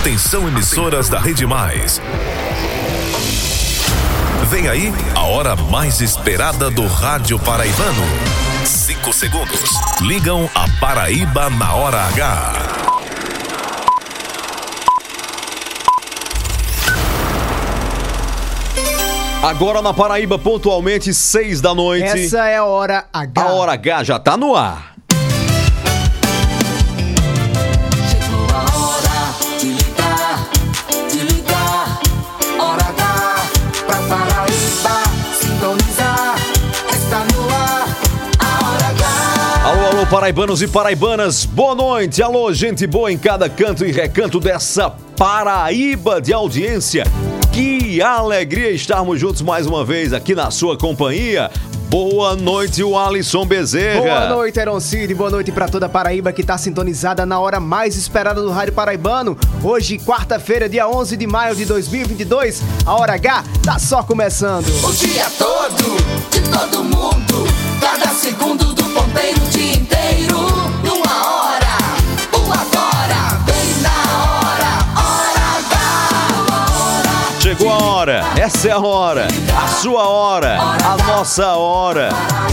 Atenção emissoras da Rede Mais. Vem aí a hora mais esperada do rádio paraibano. Cinco segundos. Ligam a Paraíba na hora H. Agora na Paraíba, pontualmente, seis da noite. Essa é a hora H. A hora H já tá no ar. Paraibanos e paraibanas, boa noite. Alô, gente boa em cada canto e recanto dessa Paraíba de audiência. Que alegria estarmos juntos mais uma vez aqui na sua companhia. Boa noite, o Alisson Bezerra. Boa noite, Aaron Cid. Boa noite pra toda a Paraíba que tá sintonizada na hora mais esperada do Rádio Paraibano. Hoje, quarta-feira, dia 11 de maio de 2022, a hora H tá só começando. O dia todo, de todo mundo. Cada segundo do ponteiro, o essa é a hora, a sua hora, a nossa hora,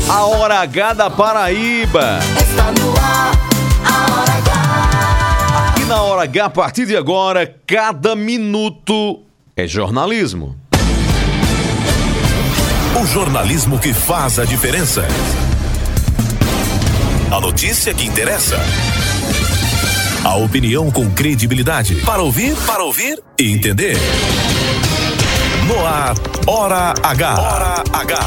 a hora H da Paraíba. Está no ar, a hora H. E na hora H, a partir de agora, cada minuto é jornalismo. O jornalismo que faz a diferença. A notícia que interessa. A opinião com credibilidade. Para ouvir, para ouvir e entender. No ar, Hora H. Hora H.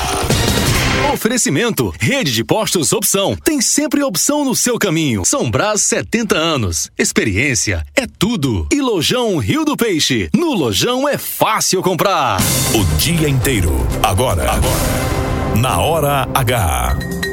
Oferecimento, rede de postos opção. Tem sempre opção no seu caminho. São Brás 70 anos. Experiência é tudo. E Lojão Rio do Peixe. No Lojão é fácil comprar. O dia inteiro. Agora. Agora. Na Hora H.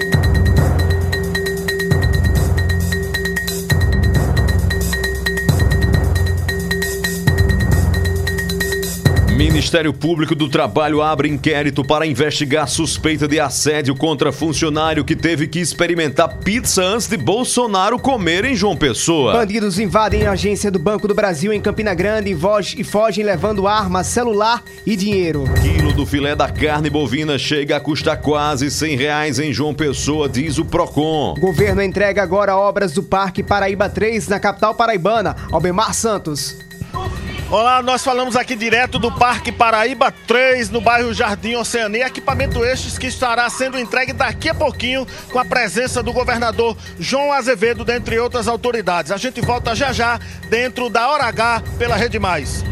Ministério Público do Trabalho abre inquérito para investigar suspeita de assédio contra funcionário que teve que experimentar pizza antes de Bolsonaro comer em João Pessoa. Bandidos invadem a agência do Banco do Brasil em Campina Grande e fogem levando arma, celular e dinheiro. Quilo do filé da carne bovina chega a custar quase 100 reais em João Pessoa, diz o Procon. O governo entrega agora obras do Parque Paraíba 3 na capital paraibana. Albemar Santos. Olá, nós falamos aqui direto do Parque Paraíba 3, no bairro Jardim Oceania. Equipamento estes que estará sendo entregue daqui a pouquinho com a presença do governador João Azevedo, dentre outras autoridades. A gente volta já já dentro da Hora H pela Rede Mais.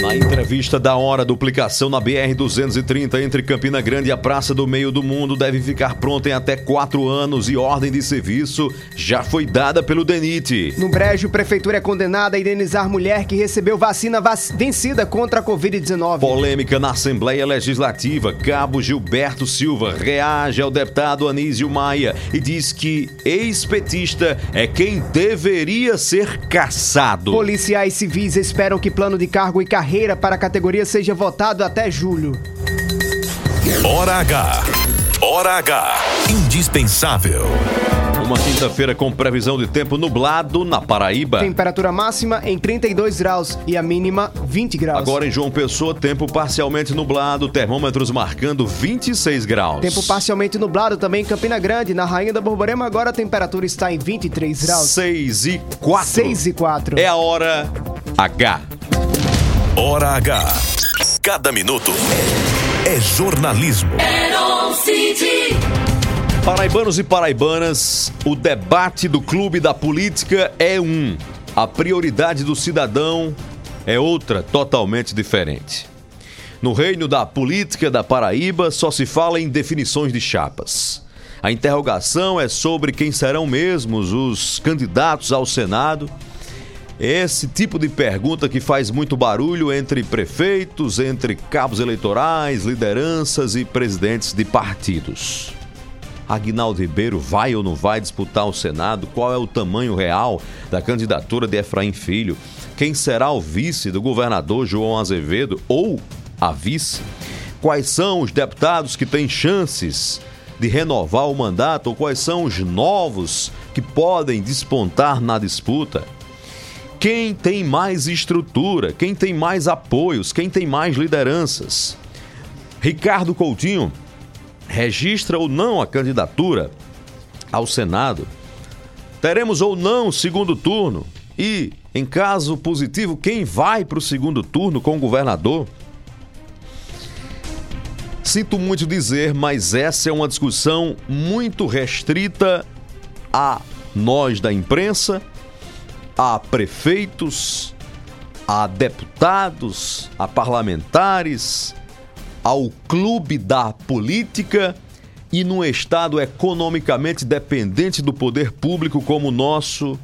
Na entrevista da hora, duplicação na BR-230 entre Campina Grande e a Praça do Meio do Mundo deve ficar pronta em até quatro anos e ordem de serviço já foi dada pelo DENIT. No Brejo, prefeitura é condenada a indenizar mulher que recebeu vacina vac- vencida contra a Covid-19. Polêmica na Assembleia Legislativa. Cabo Gilberto Silva reage ao deputado Anísio Maia e diz que ex-petista é quem deveria ser caçado. Policiais civis esperam que plano de cargo e carreira para a categoria seja votado até julho. Hora H. Hora H. Indispensável. Uma quinta-feira com previsão de tempo nublado na Paraíba. Temperatura máxima em 32 graus e a mínima 20 graus. Agora em João Pessoa, tempo parcialmente nublado, termômetros marcando 26 graus. Tempo parcialmente nublado também em Campina Grande. Na Rainha da Borborema agora a temperatura está em 23 graus. 6 e 4. 6 e 4. É a hora H. Hora H. Cada minuto é jornalismo. Paraibanos e paraibanas, o debate do clube da política é um. A prioridade do cidadão é outra, totalmente diferente. No reino da política da Paraíba só se fala em definições de chapas. A interrogação é sobre quem serão mesmos os candidatos ao Senado. Esse tipo de pergunta que faz muito barulho entre prefeitos, entre cabos eleitorais, lideranças e presidentes de partidos. Aguinaldo Ribeiro vai ou não vai disputar o Senado? Qual é o tamanho real da candidatura de Efraim Filho? Quem será o vice do governador João Azevedo ou a vice? Quais são os deputados que têm chances de renovar o mandato ou quais são os novos que podem despontar na disputa? Quem tem mais estrutura, quem tem mais apoios, quem tem mais lideranças. Ricardo Coutinho registra ou não a candidatura ao Senado. Teremos ou não segundo turno e, em caso positivo, quem vai para o segundo turno com o governador? Sinto muito dizer, mas essa é uma discussão muito restrita a nós da imprensa, a prefeitos, a deputados, a parlamentares, ao clube da política e num estado economicamente dependente do poder público como o nosso,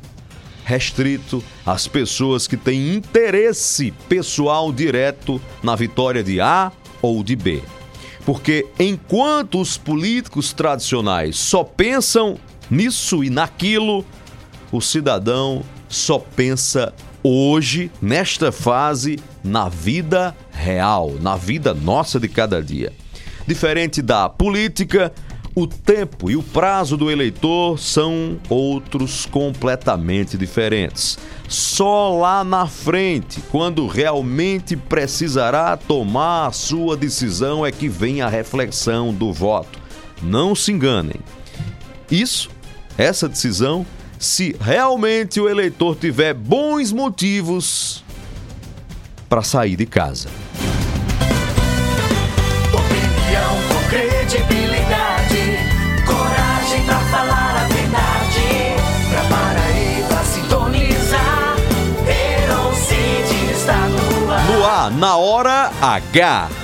restrito às pessoas que têm interesse pessoal direto na vitória de A ou de B. Porque enquanto os políticos tradicionais só pensam nisso e naquilo, o cidadão só pensa hoje, nesta fase, na vida real, na vida nossa de cada dia. Diferente da política, o tempo e o prazo do eleitor são outros completamente diferentes. Só lá na frente, quando realmente precisará tomar a sua decisão, é que vem a reflexão do voto. Não se enganem. Isso, essa decisão, se realmente o eleitor tiver bons motivos para sair de casa. Opinião com credibilidade, coragem pra falar a verdade. Pra Paraíba sintonizar, Herocide está no ar. No ar, na hora H.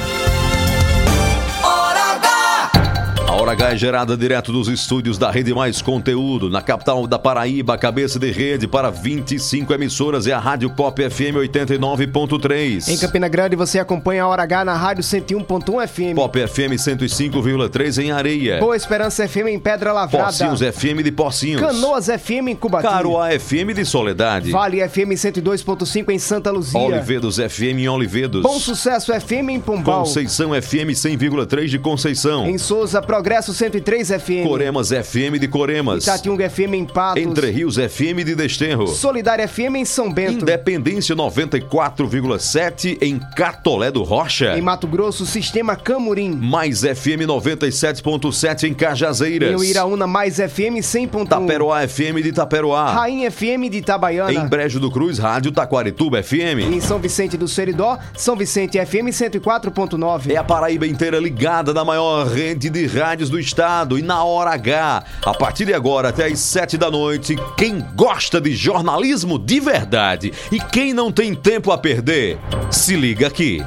Hora H é gerada direto dos estúdios da Rede Mais Conteúdo, na capital da Paraíba, cabeça de rede para 25 emissoras é a Rádio Pop FM 89.3. Em Campina Grande você acompanha a Hora H na Rádio 101.1 FM. Pop FM 105,3 em Areia. Boa Esperança FM em Pedra Lavrada. Pocinhos FM de Pocinhos. Canoas FM em Cubatão. Caruá FM de Soledade. Vale FM 102.5 em Santa Luzia. Olivedos FM em Olivedos. Bom Sucesso FM em Pombal. Conceição FM 100,3 de Conceição. Em Souza, Progresso 103 FM. Coremas FM de Coremas. Itatiunga FM em Patos. Entre Rios FM de Desterro. Solidária FM em São Bento. Independência 94,7 em Catolé do Rocha. Em Mato Grosso, Sistema Camurim. Mais FM 97.7 em Cajazeiras. Em Uiraúna, Mais FM 100.1. Taperoá FM de Taperoá. Rainha FM de Itabaiana. Em Brejo do Cruz, Rádio Taquarituba FM. Em São Vicente do Seridó, São Vicente FM 104.9. É a Paraíba inteira ligada na maior rede de rádios do estado e na hora H. A partir de agora até às 7 da noite, quem gosta de jornalismo de verdade e quem não tem tempo a perder, se liga aqui.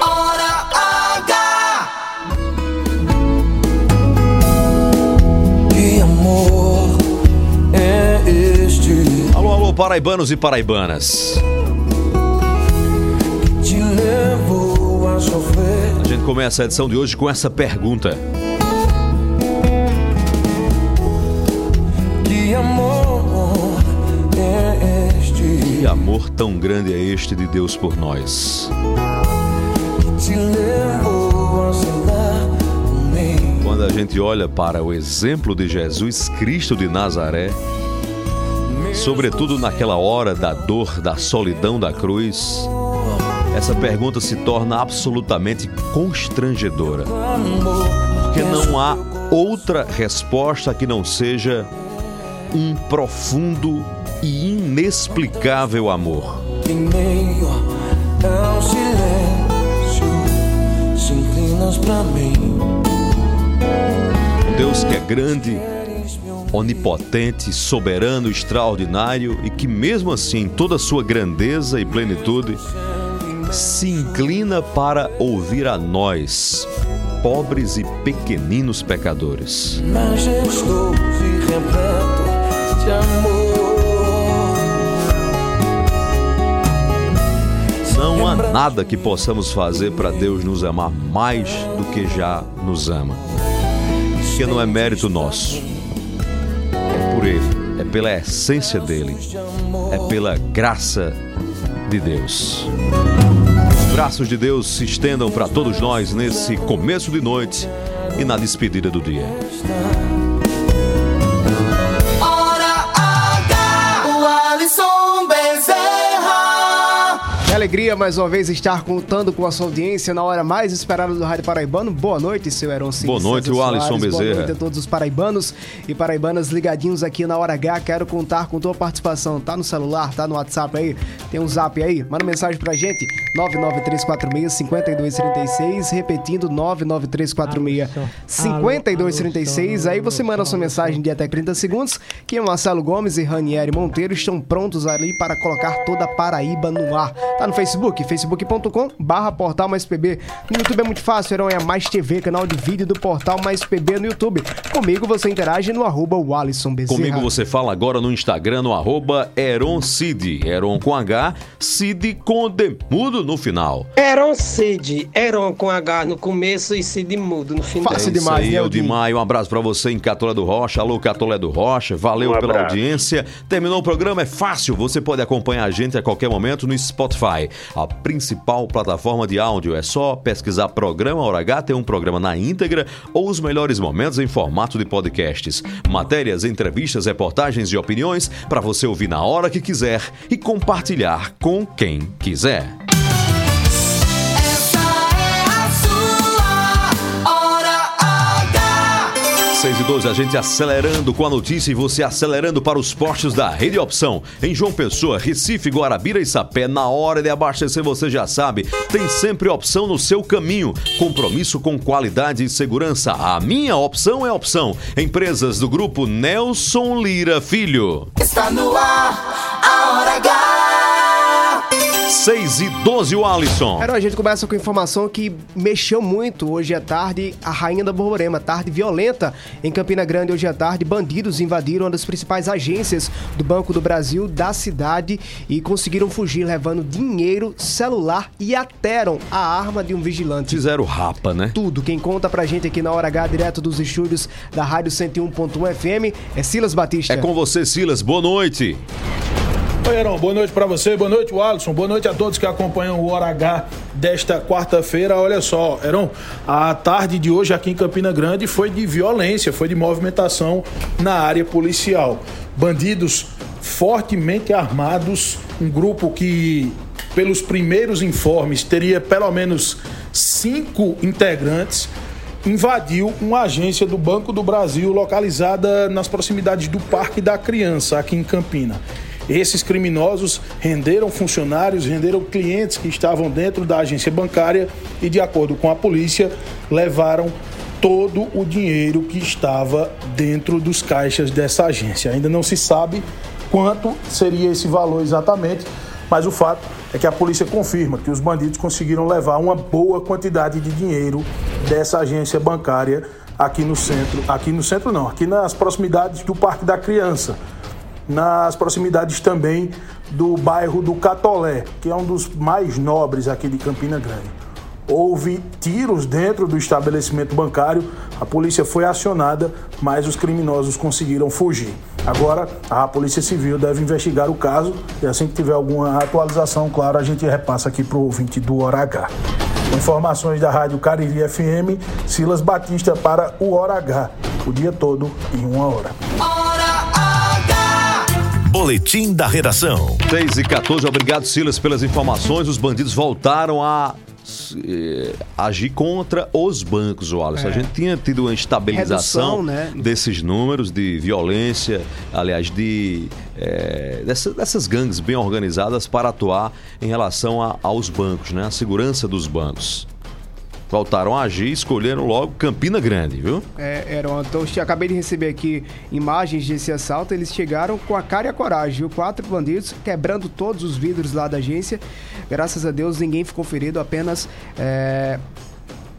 Hora H! Que amor é este Alô, alô, paraibanos e paraibanas. que te levou a sofrer? A gente começa a edição de hoje com essa pergunta. Que amor é este Que amor tão grande é este de Deus por nós? que te levou a sentar comigo? Quando a gente olha para o exemplo de Jesus Cristo de Nazaré, sobretudo naquela hora da dor, da solidão da cruz, essa pergunta se torna absolutamente constrangedora, porque não há outra resposta que não seja um profundo e inexplicável amor. em meio ao silêncio se inclinas pra mim. Deus que é grande, onipotente, soberano, extraordinário e que, mesmo assim, em toda a sua grandeza e plenitude, se inclina para ouvir a nós, pobres e pequeninos pecadores. Majestoso e repleto de amor. Não há nada que possamos fazer para Deus nos amar mais do que já nos ama. Porque não é mérito nosso. É por Ele, é pela essência dele, é pela graça de Deus. Os braços de Deus se estendam para todos nós nesse começo de noite e na despedida do dia. Que alegria mais uma vez estar contando com a sua audiência na hora mais esperada do Rádio Paraibano. Boa noite, seu Heron Boa noite, César o Alisson Soares. Boa Bezerra. noite a todos os paraibanos e paraibanas ligadinhos aqui na Hora H. Quero contar com tua participação. Tá no celular, tá no WhatsApp aí? Tem um zap aí? Manda mensagem pra gente. 99346-5236. Repetindo, 99346-5236. Aí você manda sua mensagem de até 30 segundos. Que Marcelo Gomes e Ranieri Monteiro estão prontos ali para colocar toda a Paraíba no ar. Tá no Facebook, facebook.com barra Portal Mais PB. No YouTube é muito fácil, Heron é Mais TV, canal de vídeo do Portal Mais PB no YouTube. Comigo você interage no arroba Walisson Bezerra. Comigo você fala agora no Instagram, no arroba Eroncid. Eron com H, Cid com demudo no final. Eron Cid, Eron com H no começo e Cid mudo no final. Fácil É demais, aí, né, é de maio. Um abraço pra você em Catolé do Rocha. Alô, Catolé do Rocha. Valeu pela audiência. Terminou o programa, é fácil. Você pode acompanhar a gente a qualquer momento no Spotify, a principal plataforma de áudio. É só pesquisar programa Hora H, tem um programa na íntegra ou os melhores momentos em formato de podcasts. Matérias, entrevistas, reportagens e opiniões para você ouvir na hora que quiser e compartilhar com quem quiser. 6 e 12, a gente acelerando com a notícia e você acelerando para os postos da Rede Opção. Em João Pessoa, Recife, Guarabira e Sapé, na hora de abastecer, você já sabe, tem sempre opção no seu caminho. Compromisso com qualidade e segurança. A minha opção é opção. Empresas do grupo Nelson Lira Filho. Está no ar a hora H. 6 e 12, o Alisson. Heron, a gente começa com informação que mexeu muito hoje à tarde a Rainha da Borborema. Tarde violenta em Campina Grande hoje à tarde. Bandidos invadiram uma das principais agências do Banco do Brasil da cidade e conseguiram fugir levando dinheiro, celular e ateram a arma de um vigilante. Fizeram rapa, né? Tudo. Quem conta pra gente aqui na Hora H, direto dos estúdios da Rádio 101.1 FM, é Silas Batista. É com você, Silas. Boa noite. Oi, Heron, boa noite pra você, boa noite, Alisson, boa noite a todos que acompanham o Hora H desta quarta-feira. Olha só, Heron, a tarde de hoje aqui em Campina Grande foi de violência, foi de movimentação na área policial. Bandidos fortemente armados, um grupo que, pelos primeiros informes, teria pelo menos cinco integrantes invadiu uma agência do Banco do Brasil localizada nas proximidades do Parque da Criança, aqui em Campina. Esses criminosos renderam funcionários, renderam clientes que estavam dentro da agência bancária e, de acordo com a polícia, levaram todo o dinheiro que estava dentro dos caixas dessa agência. Ainda não se sabe quanto seria esse valor exatamente, mas o fato é que a polícia confirma que os bandidos conseguiram levar uma boa quantidade de dinheiro dessa agência bancária aqui no centro, aqui no centro não, aqui nas proximidades do Parque da Criança, nas proximidades também do bairro do Catolé, que é um dos mais nobres aqui de Campina Grande. Houve tiros dentro do estabelecimento bancário, a polícia foi acionada, mas os criminosos conseguiram fugir. Agora, a Polícia Civil deve investigar o caso e assim que tiver alguma atualização, claro, a gente repassa aqui para o ouvinte do Hora H. Informações da Rádio Cariri FM, Silas Batista para o Hora H, o dia todo em uma hora. Boletim da redação. 6 e 14, obrigado Silas pelas informações. Os bandidos voltaram a eh, agir contra os bancos, Wallace. A gente tinha tido uma estabilização Redução, né? desses números de violência, aliás, de eh, dessa- dessas gangues bem organizadas para atuar em relação a- aos bancos, né? A segurança dos bancos. Voltaram a agir, escolheram logo Campina Grande, viu? É, Heron, então eu acabei de receber aqui imagens desse assalto. Eles chegaram com a cara e a coragem, viu? Quatro bandidos quebrando todos os vidros lá da agência. Graças a Deus ninguém ficou ferido, apenas é,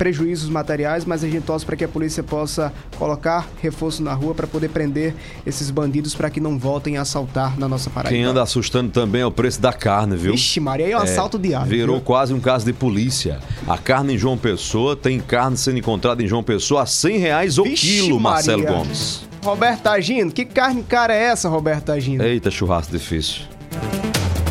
prejuízos materiais, mas a gente torce para que a polícia possa colocar reforço na rua para poder prender esses bandidos para que não voltem a assaltar na nossa Paraíba. Quem anda assustando também é o preço da carne, viu? Vixe, Maria, aí é um assalto diário. Virou viu? quase um caso de polícia. A carne em João Pessoa tem carne sendo encontrada em João Pessoa a 100 reais o Vixe, quilo, Marcelo Maria. Gomes. Roberto Agino, que carne cara é essa, Roberto Agino? Eita, churrasco difícil.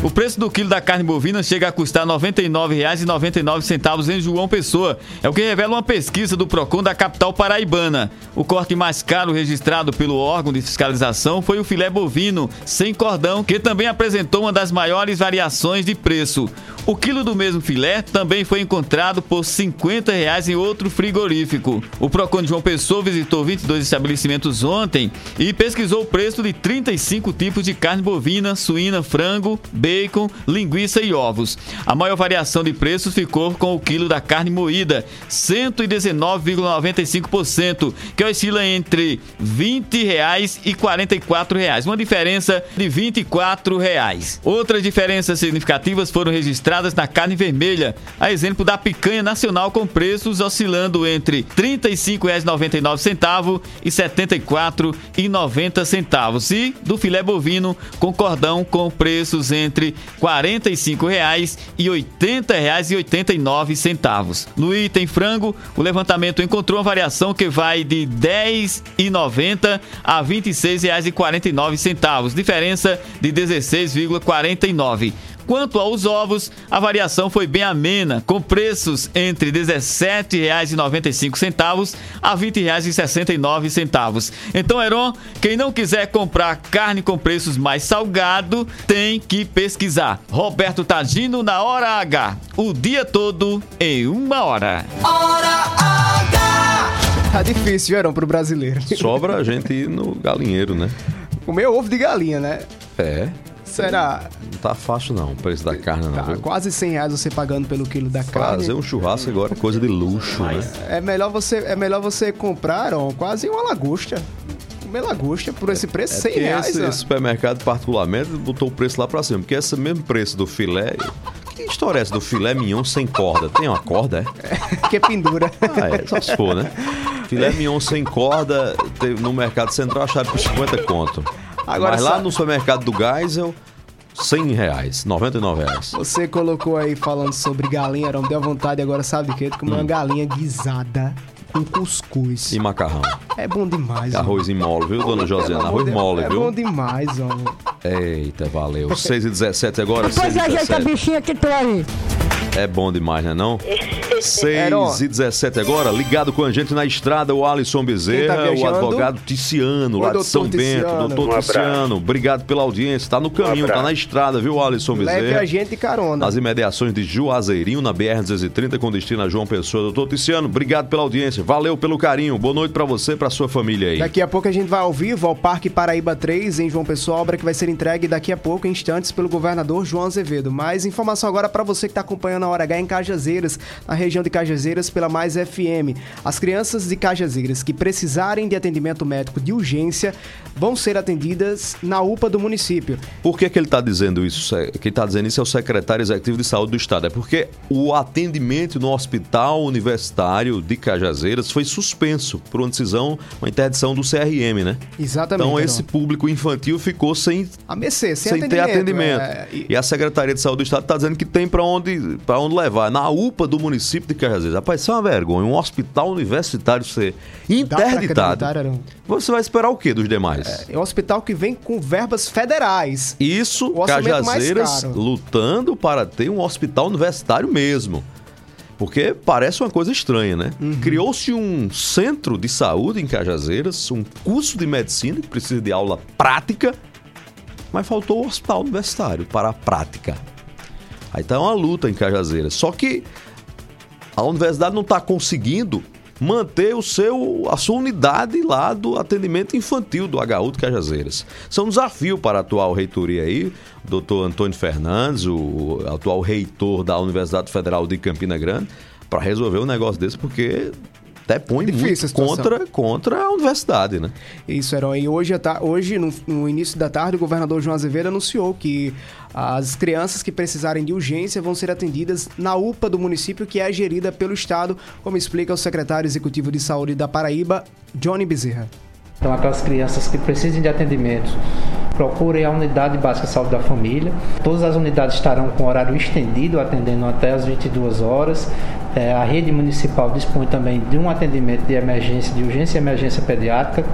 O preço do quilo da carne bovina chega a custar R$ 99,99 em João Pessoa. É o que revela uma pesquisa do Procon da capital paraibana. O corte mais caro registrado pelo órgão de fiscalização foi o filé bovino sem cordão, que também apresentou uma das maiores variações de preço. O quilo do mesmo filé também foi encontrado por 50 reais em outro frigorífico. O Procon de João Pessoa visitou 22 estabelecimentos ontem e pesquisou o preço de 35 tipos de carne bovina, suína, frango, bacon, linguiça e ovos. A maior variação de preços ficou com o quilo da carne moída, 119,95%, que oscila entre 20 reais e 44 reais, uma diferença de 24 reais. Outras diferenças significativas foram registradas na carne vermelha, a exemplo da picanha nacional com preços oscilando entre R$ 35,99 e R$ 74,90 centavos e do filé bovino com cordão com preços entre 45 reais e R$ 80,89 centavos. No item frango, o levantamento encontrou uma variação que vai de R$ 10,90 a R$ 26,49 centavos, diferença de 16,49. Quanto aos ovos, a variação foi bem amena, com preços entre R$ 17,95 a R$ 20,69. Então, Heron, quem não quiser comprar carne com preços mais salgado, tem que pesquisar. Roberto Tagino na Hora H, o dia todo em uma hora. Hora H! Tá difícil, Heron, pro brasileiro. Sobra a gente ir no galinheiro, né? Comer ovo de galinha, né? É. Será? Não tá fácil não, o preço da carne não, Tá, viu? quase 100 reais você pagando pelo quilo da carne. Fazer um churrasco agora é coisa de luxo, né? É melhor você, é melhor você comprar, ó, quase uma lagosta. Comer lagosta por esse preço, 100 É porque reais. esse, ó. esse supermercado, particularmente, botou o preço lá pra cima. Porque esse mesmo preço do filé. Que história é essa do filé mignon sem corda? Tem uma corda, é? Que pendura. Ah, é, só se for, né? Filé mignon sem corda, no Mercado Central achado por 50 conto. Agora, Mas lá sabe- no supermercado do Geisel, 100 reais, 99 reais. Você colocou aí falando sobre galinha, não deu vontade agora, sabe de quê? De Hum. comer uma galinha guisada com cuscuz. E macarrão. É bom demais. Arroz em mole, viu, dona Josiana? Arroz mole, É bom viu? demais, ó. Eita, valeu. 6 e 17 agora, 6 Pois e ajeita a 17. bichinha que tô aí. É bom demais, né não? 6 e 17 agora, ligado com a gente na estrada, o Alisson Bezerra, tá o advogado Ticiano, Oi, lá de São Bento. Ticiano. Doutor Um. Ticiano, obrigado pela audiência. Tá no caminho, tá na estrada, viu, Alisson Leve a Bezerra? gente carona. Nas imediações de Juazeirinho, na BR-230, com destino a João Pessoa. Doutor Ticiano, obrigado pela audiência. Valeu pelo carinho. Boa noite pra você e pra sua família aí. Daqui a pouco a gente vai ao vivo ao Parque Paraíba 3, em João Pessoa, obra que vai ser entregue daqui a pouco, em instantes, pelo governador João Azevedo. Mais informação agora para você que está acompanhando a Hora H em Cajazeiras, na região de Cajazeiras, pela Mais FM. As crianças de Cajazeiras que precisarem de atendimento médico de urgência vão ser atendidas na UPA do município. Por que, que ele está dizendo isso? Quem está dizendo isso é o secretário executivo de saúde do estado. É porque o atendimento no hospital universitário de Cajazeiras foi suspenso por uma decisão, uma interdição do CRM, né? Exatamente. Então esse público infantil ficou sem, A mercê, sem, sem ter atendimento. é, e- e... a Secretaria de Saúde do Estado está dizendo que tem para onde, pra onde levar. Na UPA do município de Cajazeiras. Rapaz, isso é uma vergonha. Um hospital universitário ser interditado. acreditar? Você vai esperar o quê dos demais? É um hospital que vem com verbas federais. Isso, Cajazeiras lutando para ter um hospital universitário mesmo. Porque parece uma coisa estranha, né? Uhum. Criou-se um centro de saúde em Cajazeiras, um curso de medicina que precisa de aula prática, mas faltou o hospital universitário para a prática. Aí tá uma luta em Cajazeiras. Só que a universidade não está conseguindo manter o seu, a sua unidade lá do atendimento infantil do HU de Cajazeiras. Isso é um desafio para a atual reitoria aí, o doutor Antônio Fernandes, o atual reitor da Universidade Federal de Campina Grande, para resolver um negócio desse, porque até põe Difícil muito contra, contra a universidade, né? Isso, Herói. E hoje, hoje no, no início da tarde, o governador João Azevedo anunciou que as crianças que precisarem de urgência vão ser atendidas na UPA do município, que é gerida pelo Estado, como explica o secretário executivo de saúde da Paraíba, Johnny Bezerra. Então, aquelas crianças que precisem de atendimento, procurem a unidade básica de saúde da família. Todas as unidades estarão com horário estendido, atendendo até as 22 horas. É, a rede municipal dispõe também de um atendimento de emergência, de urgência e emergência pediátrica,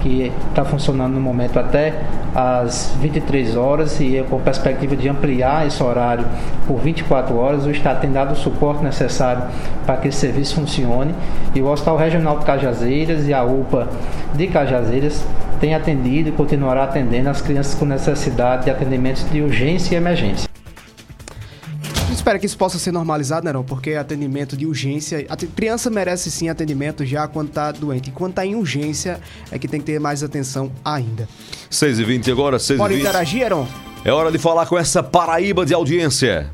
que está funcionando no momento até às 23 horas e é com perspectiva de ampliar esse horário por 24 horas. O Estado tem dado o suporte necessário para que esse serviço funcione e o Hospital Regional de Cajazeiras e a UPA de Cajazeiras tem atendido e continuará atendendo as crianças com necessidade de atendimentos de urgência e emergência. gente espera que isso possa ser normalizado, né, não? Porque atendimento de urgência. A criança merece sim atendimento já quando tá doente. E quando tá em urgência, é que tem que ter mais atenção ainda. 6 e 20 agora, 6 Bora 20 interagir, Heron? É hora de falar com essa Paraíba de audiência.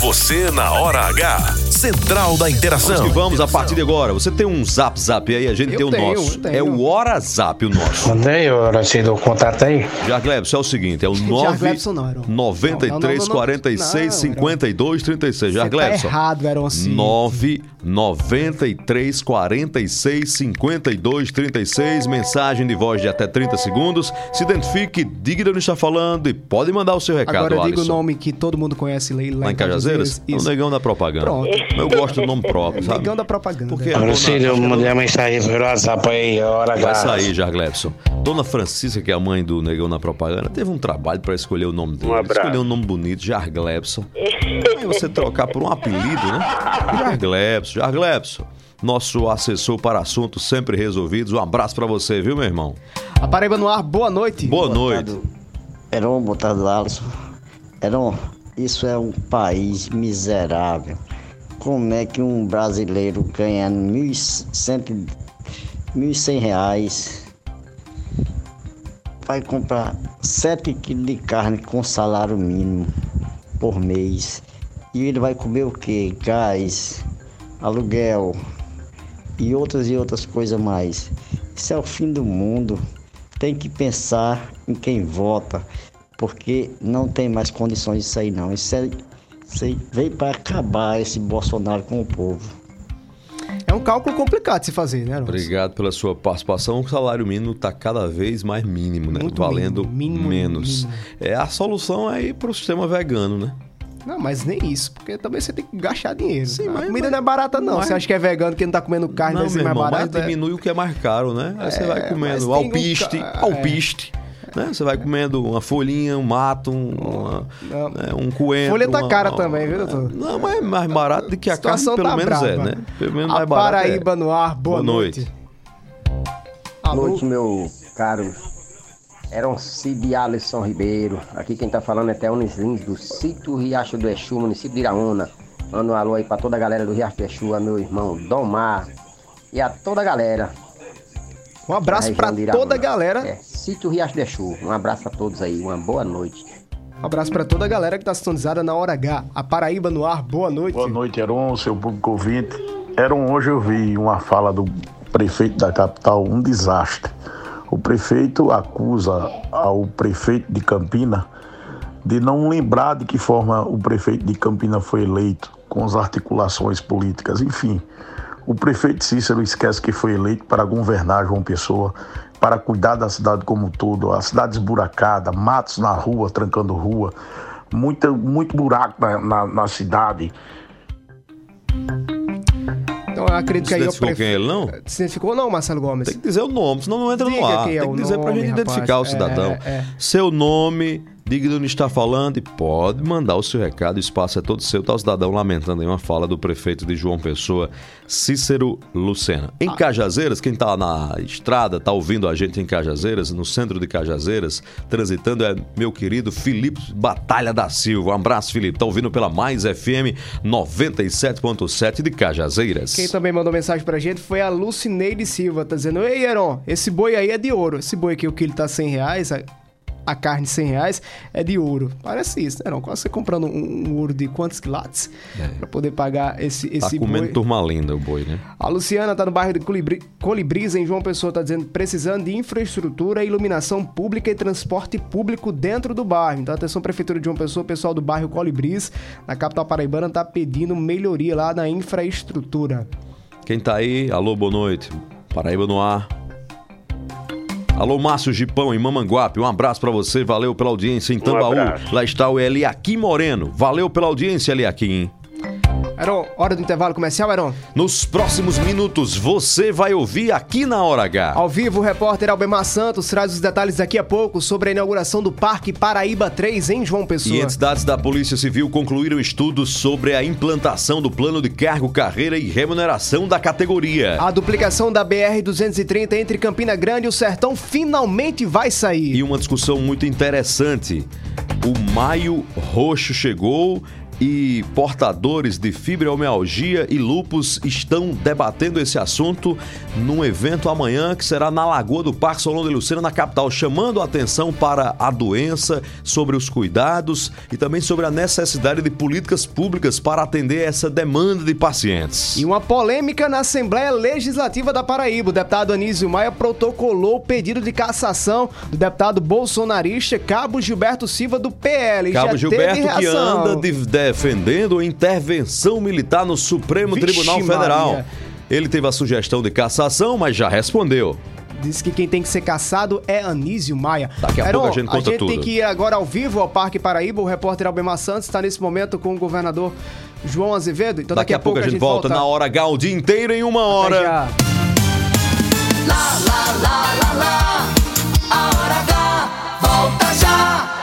Você na hora H. Central da Interação. Vamos que vamos a partir de agora. Você tem um zap zap aí, a gente Eu tem o tenho, nosso. É o Hora Zap o nosso. Mandei, hora se do contato aí. Já Glebson, é o seguinte, é o 9 Glebson não, Heron. 93 Não, não, não, não, não. 46 Não, 52 36. Já Você tá errado, Heron, sim. 9 93 46 52 36. Mensagem de voz de até 30 segundos. Se identifique, diga de onde está falando e pode mandar o seu recado, Agora diga o Alisson. nome que todo mundo conhece lá, Lá em Cajazeiras? É o Isso. negão da propaganda. Pronto. Eu gosto do nome próprio, sabe? Negão da propaganda. Porque a Agora dona- eu mandei a mensagem pelo WhatsApp aí, hora Vai H. sair, Jarglebson. Dona Francisca, que é a mãe do Negão na propaganda, teve um trabalho pra escolher o nome dele. Um. Escolheu um nome bonito, Jarglebson. Aí você trocar por um apelido, né? Jarglebson, Jarglebson. Nosso assessor para assuntos sempre resolvidos. Um abraço pra você, viu, meu irmão? A Paraíba no ar, boa noite. Boa noite. Heron, botado Alisson. Heron, isso é um país miserável. Como é que um brasileiro e cem reais vai comprar 7 quilos de carne com salário mínimo por mês? E ele vai comer o quê? Gás, aluguel e outras e outras coisas mais. Isso é o fim do mundo. Tem que pensar em quem vota, porque não tem mais condições disso aí não. Isso, é, isso aí veio para acabar esse Bolsonaro com o povo. É um cálculo complicado de se fazer, né, Heron? Obrigado pela sua participação. O salário mínimo está cada vez mais mínimo, né? Muito Valendo mínimo, mínimo, menos. mínimo. É, a solução é ir pro sistema vegano, né? Não, mas nem isso, porque também você tem que gastar dinheiro. Sim, a mas- comida não é barata, não. mas- Você acha que é vegano que não tá comendo carne, Não, vai ser meu mais irmão, barato? mas é- diminui o que é mais caro, né? Aí você É, vai mas comendo tem um alpiste, alpiste. Né? Você vai comendo uma folhinha, um mato, um, uma- né? um coentro. Folha tá uma- cara uma- também, viu, doutor? Não, mas é mais barato do que a carne, situação pelo tá menos é, brava. né? Pelo menos A mais barato é. Paraíba no ar, boa, Boa noite. noite. Boa noite, meu caro. Eram Cid Alisson Ribeiro. Aqui quem tá falando é Teonis Lins, do sítio Riacho do Exu, município de Iraúna. Manda um alô aí pra toda a galera do Riacho do Exu, a meu irmão Domar e a toda a galera. Um abraço da Iraúna. toda a galera. É, sítio Riacho do Exu. Um abraço a todos aí, uma boa noite. Um abraço pra toda a galera que tá sintonizada na hora H. A Paraíba no ar, boa noite. Boa noite, Heron, seu público ouvinte. Heron, hoje eu vi uma fala do prefeito da capital, um desastre. O prefeito acusa ao prefeito de Campina de não lembrar de que forma o prefeito de Campina foi eleito, com as articulações políticas, enfim. O prefeito Cícero esquece que foi eleito para governar João Pessoa, para cuidar da cidade como um todo, a cidade esburacada, matos na rua, trancando rua, muita, muito buraco na, na, na cidade. Então eu acredito que aí o Identificou quem é prefeito. ele, não? Se identificou não, Marcelo Gomes? Tem que dizer o nome, senão não entra no Diga ar. quem é Tem o que dizer pra nome, gente rapaz. identificar o É, cidadão. é. Seu nome, diga de onde está falando e pode mandar o seu recado. O espaço é todo seu. Tá o cidadão lamentando aí uma fala do prefeito de João Pessoa, Cícero Lucena. Em Cajazeiras, quem tá na estrada, tá ouvindo a gente em Cajazeiras, no centro de Cajazeiras, transitando é meu querido Felipe Batalha da Silva. Um abraço, Felipe. Tá ouvindo pela Mais FM 97.7 de Cajazeiras. Quem também mandou mensagem pra gente foi a Lucineide Silva, tá dizendo, Ei, Heron, esse boi aí é de ouro. Esse boi aqui, o quilo tá 100 reais, a, a carne 100 reais, é de ouro. Parece isso, né, Heron? Quase você comprando um, um ouro de quantos quilates pra poder pagar esse, Tá esse comendo boi. turma linda o boi, né? A Luciana tá no bairro de Colibri, Colibris, em João Pessoa, tá dizendo precisando de infraestrutura, iluminação pública e transporte público dentro do bairro. Então, atenção, Prefeitura de João Pessoa, pessoal do bairro Colibris, na capital paraibana, tá pedindo melhoria lá na infraestrutura. Quem tá aí? Alô, boa noite. Paraíba no ar. Alô, Márcio Gipão em Mamanguape. Um abraço pra você. Valeu pela audiência em Tambaú. abraço. Lá está o Eliakim Moreno. Valeu pela audiência, Eliakim. Heron, hora do intervalo comercial, Heron? Nos próximos minutos, você vai ouvir aqui na Hora H. Ao vivo, o repórter Albemar Santos traz os detalhes daqui a pouco sobre a inauguração do Parque Paraíba 3 em João Pessoa. E entidades da Polícia Civil concluíram estudos sobre a implantação do plano de cargo, carreira e remuneração da categoria. A duplicação da BR-230 entre Campina Grande e o Sertão finalmente vai sair. E uma discussão muito interessante. O Maio Roxo chegou e portadores de fibromialgia e lupus estão debatendo esse assunto num evento amanhã que será na Lagoa do Parque Solon de Lucena, na capital, chamando a atenção para a doença, sobre os cuidados e também sobre a necessidade de políticas públicas para atender essa demanda de pacientes. E uma polêmica na Assembleia Legislativa da Paraíba. O deputado Anísio Maia protocolou o pedido de cassação do deputado bolsonarista Cabo Gilberto Silva do PL. Cabo Gilberto que anda de- defendendo a intervenção militar no Supremo Vixe Tribunal Federal. Maria. Ele teve a sugestão de cassação, mas já respondeu. Diz que quem tem que ser caçado é Anísio Maia. Daqui a pouco a gente conta tem tudo. que ir agora ao vivo ao Parque Paraíba. O repórter Albemar Santos está nesse momento com o governador João Azevedo. Então Daqui, a pouco a gente volta, na hora H, o dia inteiro em uma hora. já. Lá, lá, lá, lá, lá. A hora H volta já.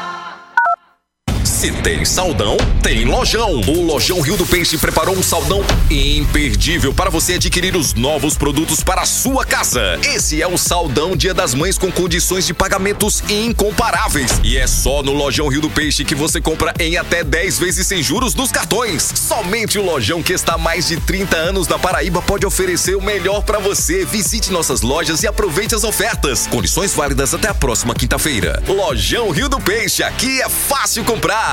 Se tem saldão, tem lojão. O Lojão Rio do Peixe preparou um saldão imperdível para você adquirir os novos produtos para a sua casa. Esse é o saldão Dia das Mães com condições de pagamentos incomparáveis. E é só no Lojão Rio do Peixe que você compra em até 10 vezes sem juros nos cartões. Somente o Lojão que está há mais de 30 anos na Paraíba pode oferecer o melhor para você. Visite nossas lojas e aproveite as ofertas. Condições válidas até a próxima quinta-feira. Lojão Rio do Peixe, aqui é fácil comprar.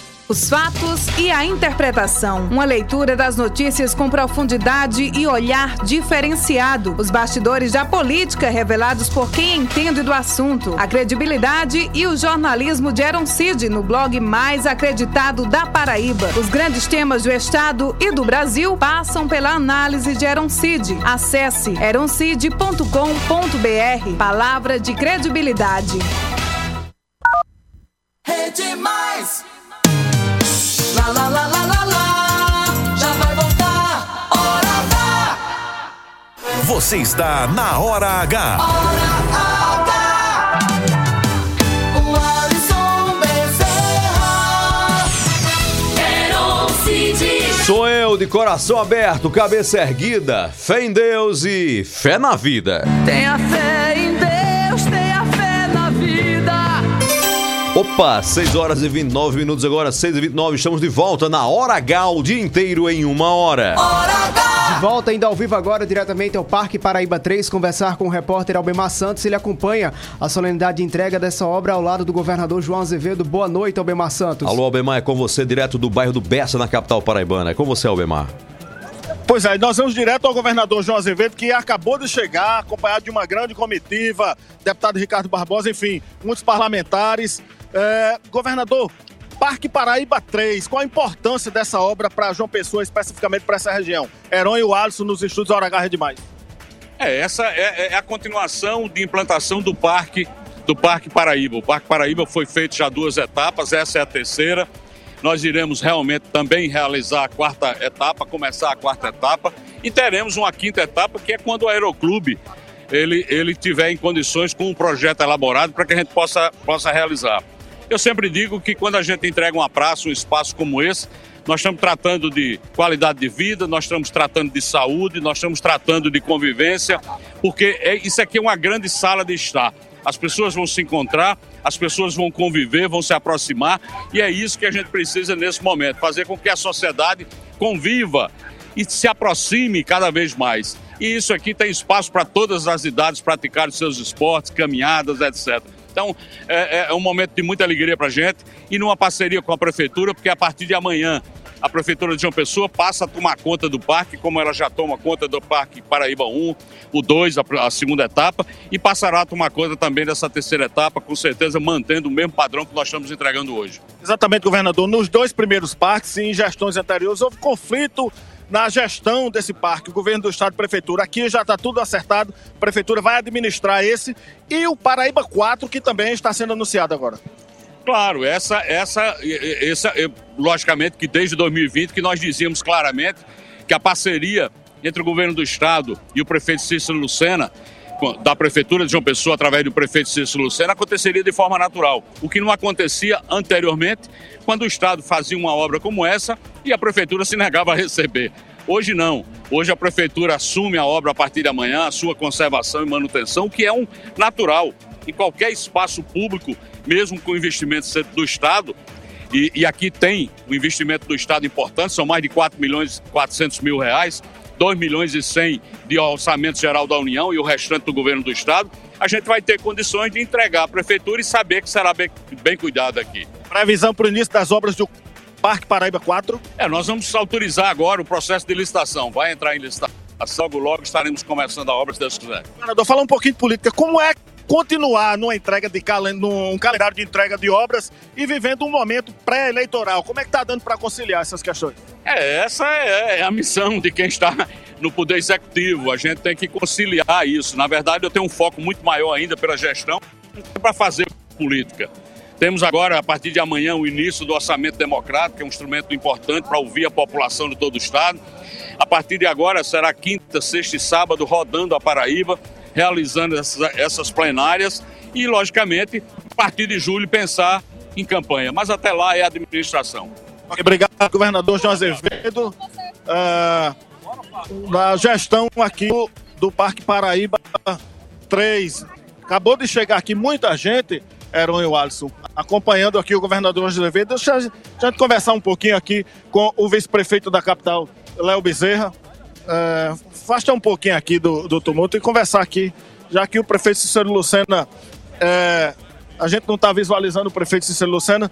Os fatos e a interpretação. Uma leitura das notícias com profundidade e olhar diferenciado. Os bastidores da política revelados por quem entende do assunto. A credibilidade e o jornalismo de Eron Cid no blog mais acreditado da Paraíba. Os grandes temas do Estado e do Brasil passam pela análise de Eron Cid. Acesse eroncid.com.br. Palavra de credibilidade. Você está na Hora H. O Alisson Bezerra. Sou eu, de coração aberto, cabeça erguida, fé em Deus e fé na vida. Tenha fé em Deus, tenha fé na vida. Opa, 6 horas e 29 minutos agora, 6 e 29 estamos de volta na Hora H, o dia inteiro em uma hora. De volta ainda ao vivo agora, diretamente ao Parque Paraíba 3, conversar com o repórter Albemar Santos. Ele acompanha a solenidade de entrega dessa obra ao lado do governador João Azevedo. Boa noite, Albemar Santos. Alô, Albemar, é com você, direto do bairro do Bessa, na capital paraibana. É com você, Albemar. Pois é, nós vamos direto ao governador João Azevedo, que acabou de chegar, acompanhado de uma grande comitiva, deputado Ricardo Barbosa, enfim, muitos parlamentares. É, governador, Parque Paraíba 3, qual a importância dessa obra para João Pessoa, especificamente para essa região? Heron e o Alisson nos estudos Hora H demais. É, essa é, é a continuação de implantação do Parque do Parque Paraíba. O Parque Paraíba foi feito já duas etapas, essa é a terceira. Nós iremos realmente também realizar a quarta etapa, começar a quarta etapa e teremos uma quinta etapa que é quando o Aeroclube ele, ele tiver em condições com um projeto elaborado para que a gente possa, possa realizar. Eu sempre digo que quando a gente entrega uma praça, um espaço como esse, nós estamos tratando de qualidade de vida, nós estamos tratando de saúde, nós estamos tratando de convivência, porque é, isso aqui é uma grande sala de estar. As pessoas vão se encontrar, as pessoas vão conviver, vão se aproximar, e é isso que a gente precisa nesse momento, fazer com que a sociedade conviva e se aproxime cada vez mais. E isso aqui tem espaço para todas as idades praticar os seus esportes, caminhadas, etc. Então, é, é um momento de muita alegria para a gente e numa parceria com a Prefeitura, porque a partir de amanhã a Prefeitura de João Pessoa passa a tomar conta do parque, como ela já toma conta do Parque Paraíba 1, o 2, a, a segunda etapa, e passará a tomar conta também dessa terceira etapa, com certeza mantendo o mesmo padrão que nós estamos entregando hoje. Exatamente, governador. Nos dois primeiros parques e em gestões anteriores houve conflito na gestão desse parque, o governo do estado prefeitura. Aqui já está tudo acertado, a prefeitura vai administrar esse e o Paraíba 4, que também está sendo anunciado agora. Claro, essa, essa, essa, logicamente que desde 2020 que nós dizíamos claramente que a parceria entre o governo do estado e o prefeito Cícero Lucena, da prefeitura de João Pessoa, através do prefeito Cícero Lucena, aconteceria de forma natural. O que não acontecia anteriormente, quando o estado fazia uma obra como essa e a prefeitura se negava a receber. Hoje não. Hoje a prefeitura assume a obra a partir de amanhã, a sua conservação e manutenção, que é um natural. Em qualquer espaço público mesmo com investimentos do Estado, e, e, aqui tem o investimento do Estado importante, são mais de 4 milhões e 400 mil reais, 2 milhões e 100 de orçamento geral da União e o restante do governo do Estado, a gente vai ter condições de entregar à Prefeitura e saber que será bem, bem cuidado aqui. Previsão para o início das obras do Parque Paraíba 4? É, nós vamos autorizar agora o processo de licitação, vai entrar em licitação. Logo, logo estaremos começando a obra, se Deus quiser. Senador, fala um pouquinho de política. Como é continuar numa entrega de num calendário de entrega de obras e vivendo um momento pré-eleitoral. Como é que está dando para conciliar essas questões? É, essa é, é a missão de quem está no Poder Executivo. A gente tem que conciliar isso. Na verdade, eu tenho um foco muito maior ainda pela gestão para fazer política. Temos agora, a partir de amanhã, o início do orçamento democrático, que é um instrumento importante para ouvir a população de todo o Estado. A partir de agora, será quinta, sexta e sábado, rodando a Paraíba realizando essas, essas plenárias e, logicamente, a partir de julho, pensar em campanha. Mas até lá é a administração. Obrigado, governador João Azevedo. Uh, na gestão aqui do Parque Paraíba 3. Acabou de chegar aqui muita gente, Heron e o Alisson, acompanhando aqui o governador Azevedo. Deixa a gente conversar um pouquinho aqui com o vice-prefeito da capital, Léo Bezerra é, afasta um pouquinho aqui do, do tumulto e conversar aqui, já que o prefeito Cícero Lucena, é, a gente não está visualizando o prefeito Cícero Lucena.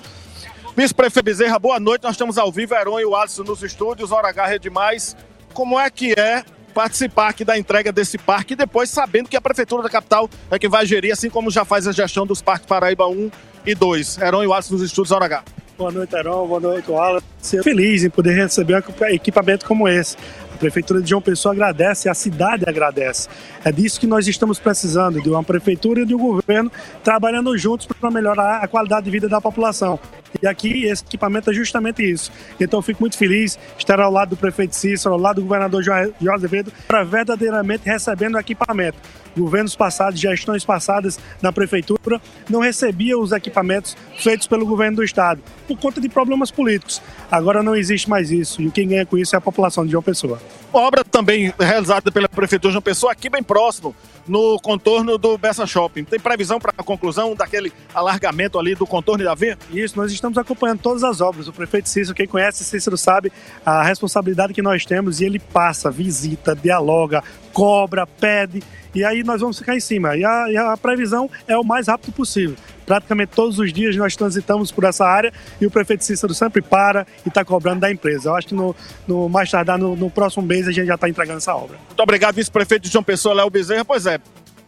Vice-prefeito Bezerra, boa noite, nós estamos ao vivo, Heron e o Alisson nos estúdios, Hora H é demais. Como é que é participar aqui da entrega desse parque e depois sabendo que a Prefeitura da Capital é que vai gerir, assim como já faz a gestão dos parques Paraíba 1 e 2. Heron e o Alisson nos estúdios, Hora H. Boa noite, Heron. Boa noite, Alisson. Feliz em poder receber um equipamento como esse. Prefeitura de João Pessoa agradece, a cidade agradece. É disso que nós estamos precisando, de uma prefeitura e de um governo trabalhando juntos para melhorar a qualidade de vida da população. E aqui esse equipamento é justamente isso. Então fico muito feliz de estar ao lado do prefeito Cícero, ao lado do governador Jorge Azevedo, para verdadeiramente recebendo o equipamento. Governos passados, gestões passadas na prefeitura, não recebiam os equipamentos feitos pelo governo do estado, por conta de problemas políticos. Agora não existe mais isso, e quem ganha com isso é a população de João Pessoa. Obra também realizada pela prefeitura de João Pessoa, aqui bem próximo, no contorno do Bessa Shopping. Tem previsão para a conclusão daquele alargamento ali do contorno da via? Isso, nós estamos acompanhando todas as obras. O prefeito Cícero, quem conhece Cícero sabe a responsabilidade que nós temos e ele passa, visita, dialoga, cobra, pede e aí nós vamos ficar em cima. E a, e a previsão é o mais rápido possível. Praticamente todos os dias nós transitamos por essa área e o prefeito Cícero sempre para e está cobrando da empresa. Eu acho que no, no mais tardar, no, no, próximo mês, a gente já está entregando essa obra. Muito obrigado, vice-prefeito João Pessoa, Léo Bezerra. Pois é,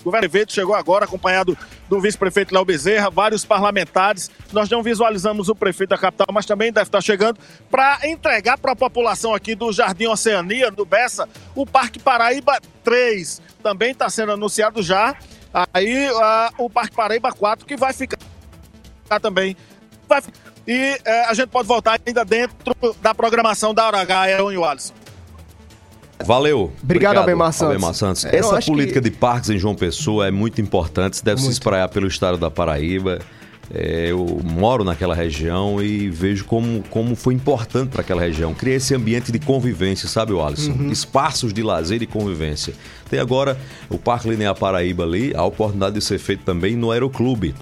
o governo Veto chegou agora, acompanhado do vice-prefeito Léo Bezerra, vários parlamentares. Nós não visualizamos o prefeito da capital, mas também deve estar chegando para entregar para a população aqui do Jardim Oceania, do Bessa, o Parque Paraíba 3 também está sendo anunciado já. Aí a, o Parque Paraíba 4, que vai ficar também. Vai, e é, a gente pode voltar ainda dentro da programação da Hora H, Aaron e o Alisson. Valeu. Obrigado, Albemar Santos. Albemar Santos. Essa política que... de parques em João Pessoa é muito importante, deve muito. se espraiar pelo estado da Paraíba. É, eu moro naquela região e vejo como, como foi importante para aquela região. Criar esse ambiente de convivência, sabe, Alisson? Uhum. Espaços de lazer e convivência. Tem agora o Parque Linear Paraíba ali, a oportunidade de ser feito também no Aeroclube.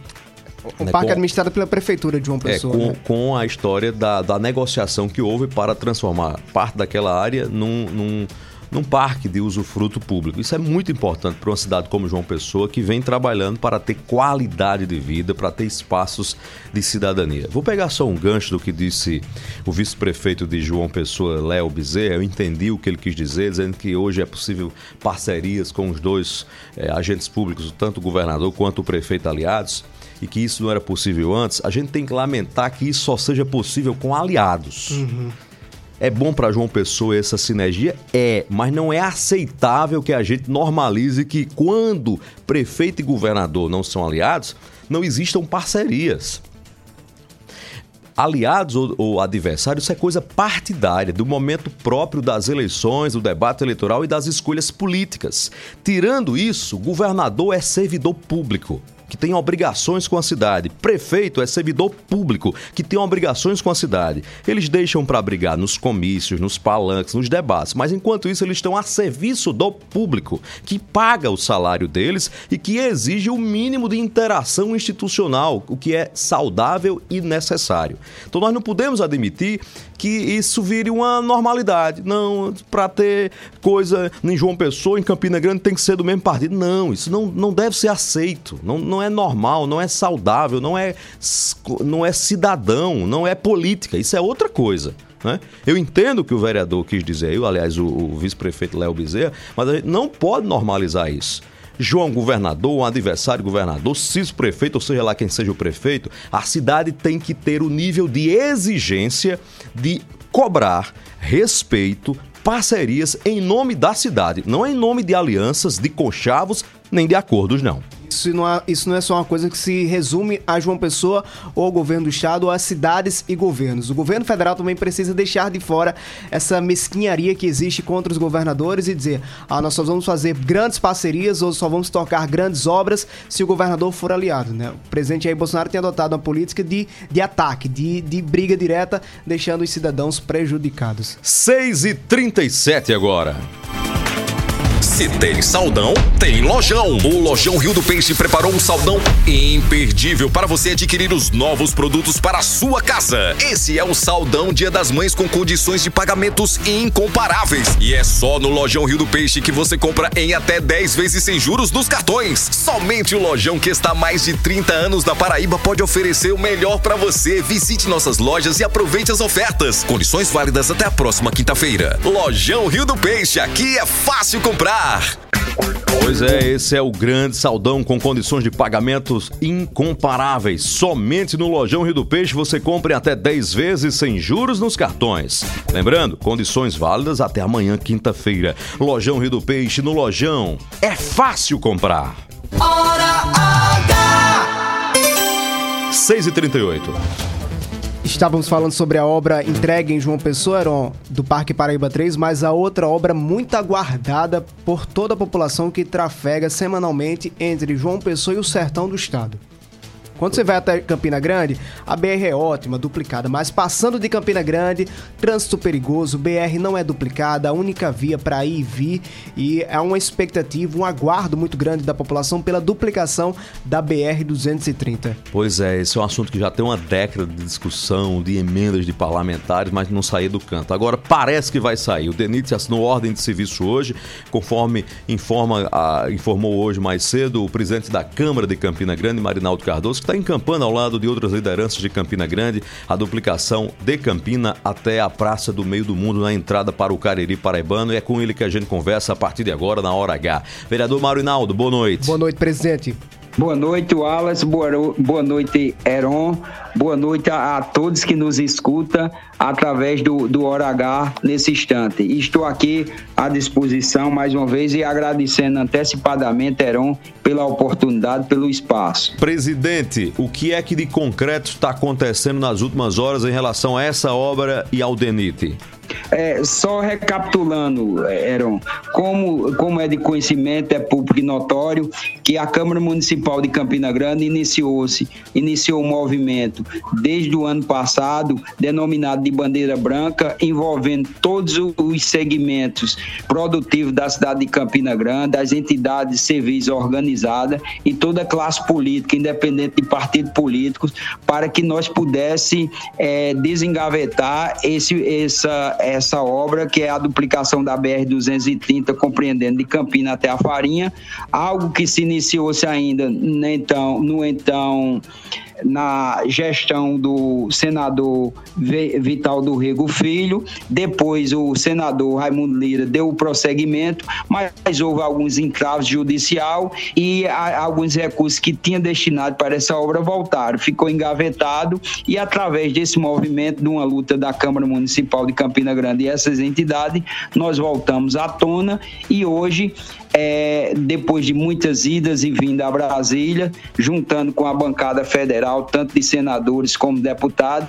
O né, parque com, administrado pela Prefeitura de João é, Pessoa. É, com, né? com a história da, da negociação que houve para transformar parte daquela área num, num num parque de usufruto público. Isso é muito importante para uma cidade como João Pessoa, que vem trabalhando para ter qualidade de vida, para ter espaços de cidadania. Vou pegar só um gancho do que disse o vice-prefeito de João Pessoa, Léo Bezerra. Eu entendi o que ele quis dizer, dizendo que hoje é possível parcerias com os dois eh, agentes públicos, tanto o governador quanto o prefeito aliados e que isso não era possível antes, a gente tem que lamentar que isso só seja possível com aliados. É bom para João Pessoa essa sinergia? É, mas não é aceitável que a gente normalize que quando prefeito e governador não são aliados, não existam parcerias. Aliados ou, ou adversários, isso é coisa partidária, do momento próprio das eleições, do debate eleitoral e das escolhas políticas. Tirando isso, governador é servidor público que tem obrigações com a cidade. Prefeito é servidor público, que tem obrigações com a cidade. Eles deixam para brigar nos comícios, nos palanques, nos debates, mas enquanto isso eles estão a serviço do público, que paga o salário deles e que exige o mínimo de interação institucional, o que é saudável e necessário. Então nós não podemos admitir que isso vire uma normalidade. Não, para ter coisa em João Pessoa, em Campina Grande, tem que ser do mesmo partido. Não, isso não, não deve ser aceito. Não, não é normal, não é saudável, não é, não é cidadão, não é política. Isso é outra coisa. Né? Eu entendo o que o vereador quis dizer, eu, aliás, o, o vice-prefeito Léo Bezerra, mas a gente não pode normalizar isso. João governador, um adversário governador, Cício prefeito, ou seja lá quem seja o prefeito, a cidade tem que ter o nível de exigência de cobrar respeito, parcerias em nome da cidade, não em nome de alianças, de conchavos, nem de acordos, não. Isso não, é, isso não é só uma coisa que se resume a João Pessoa ou ao governo do estado ou às cidades e governos. O governo federal também precisa deixar de fora essa mesquinharia que existe contra os governadores e dizer: ah, nós só vamos fazer grandes parcerias ou só vamos tocar grandes obras se o governador for aliado. Né? O presidente Jair Bolsonaro tem adotado uma política de, de ataque, de, de briga direta, deixando os cidadãos prejudicados. 6 e 37 agora. Se tem saldão, tem lojão. O Lojão Rio do Peixe preparou um saldão imperdível para você adquirir os novos produtos para a sua casa. Esse é o saldão Dia das Mães com condições de pagamentos incomparáveis. E é só no Lojão Rio do Peixe que você compra em até 10 vezes sem juros nos cartões. Somente o Lojão que está há mais de 30 anos na Paraíba pode oferecer o melhor para você. Visite nossas lojas e aproveite as ofertas. Condições válidas até a próxima quinta-feira. Lojão Rio do Peixe, aqui é fácil comprar. Pois é, esse é o grande saldão com condições de pagamentos incomparáveis. Somente no Lojão Rio do Peixe você compra em até 10 vezes sem juros nos cartões. Lembrando, condições válidas até amanhã, quinta-feira. Lojão Rio do Peixe, no Lojão. É fácil comprar. Hora H! 6 e 38 Estávamos falando sobre a obra entregue em João Pessoa, Heron, do Parque Paraíba 3, mas a outra obra muito aguardada por toda a população que trafega semanalmente entre João Pessoa e o sertão do estado. Quando você vai até Campina Grande, a BR é ótima, duplicada, mas passando de Campina Grande, trânsito perigoso, BR não é duplicada, a única via para ir e vir e é uma expectativa, um aguardo muito grande da população pela duplicação da BR 230. Pois é, esse é um assunto que já tem uma década de discussão, de emendas de parlamentares, mas não saía do canto. Agora parece que vai sair. O DENIT assinou ordem de serviço hoje, conforme informa, a, informou hoje mais cedo o presidente da Câmara de Campina Grande, Marinaldo Cardoso, que está encampando ao lado de outras lideranças de Campina Grande a duplicação de Campina até a Praça do Meio do Mundo na entrada para o Cariri Paraibano. E é com ele que a gente conversa a partir de agora na Hora H. Vereador Marinaldo, boa noite. Boa noite, presidente. Boa noite, Wallace. Boa, boa noite, Heron. Boa noite a, a, todos que nos escutam através do, do Hora H nesse instante. Estou aqui à disposição mais uma vez e agradecendo antecipadamente, Heron, pela oportunidade, pelo espaço. Presidente, o que é que de concreto está acontecendo nas últimas horas em relação a essa obra e ao DENIT? É, só recapitulando, Heron, como, como é de conhecimento, é público e notório, que a Câmara Municipal de Campina Grande iniciou-se, iniciou um movimento desde o ano passado, denominado de bandeira branca, envolvendo todos os segmentos produtivos da cidade de Campina Grande, as entidades de serviço organizadas e toda a classe política, independente de partidos políticos, para que nós pudesse é, desengavetar esse, essa essa obra, que é a duplicação da BR-230, compreendendo de Campina até a Farinha, algo que se iniciou-se ainda então, no então na gestão do senador Vi- Vital do Rego Filho, depois o senador Raimundo Lira deu o prosseguimento, mas houve alguns entraves judicial e alguns recursos que tinha destinado para essa obra voltaram, ficou engavetado e através desse movimento de uma luta da Câmara Municipal de Campina Grande e essas entidades, nós voltamos à tona. E hoje é, depois de muitas idas e vindas a Brasília, juntando com a bancada federal, tanto de senadores como deputados,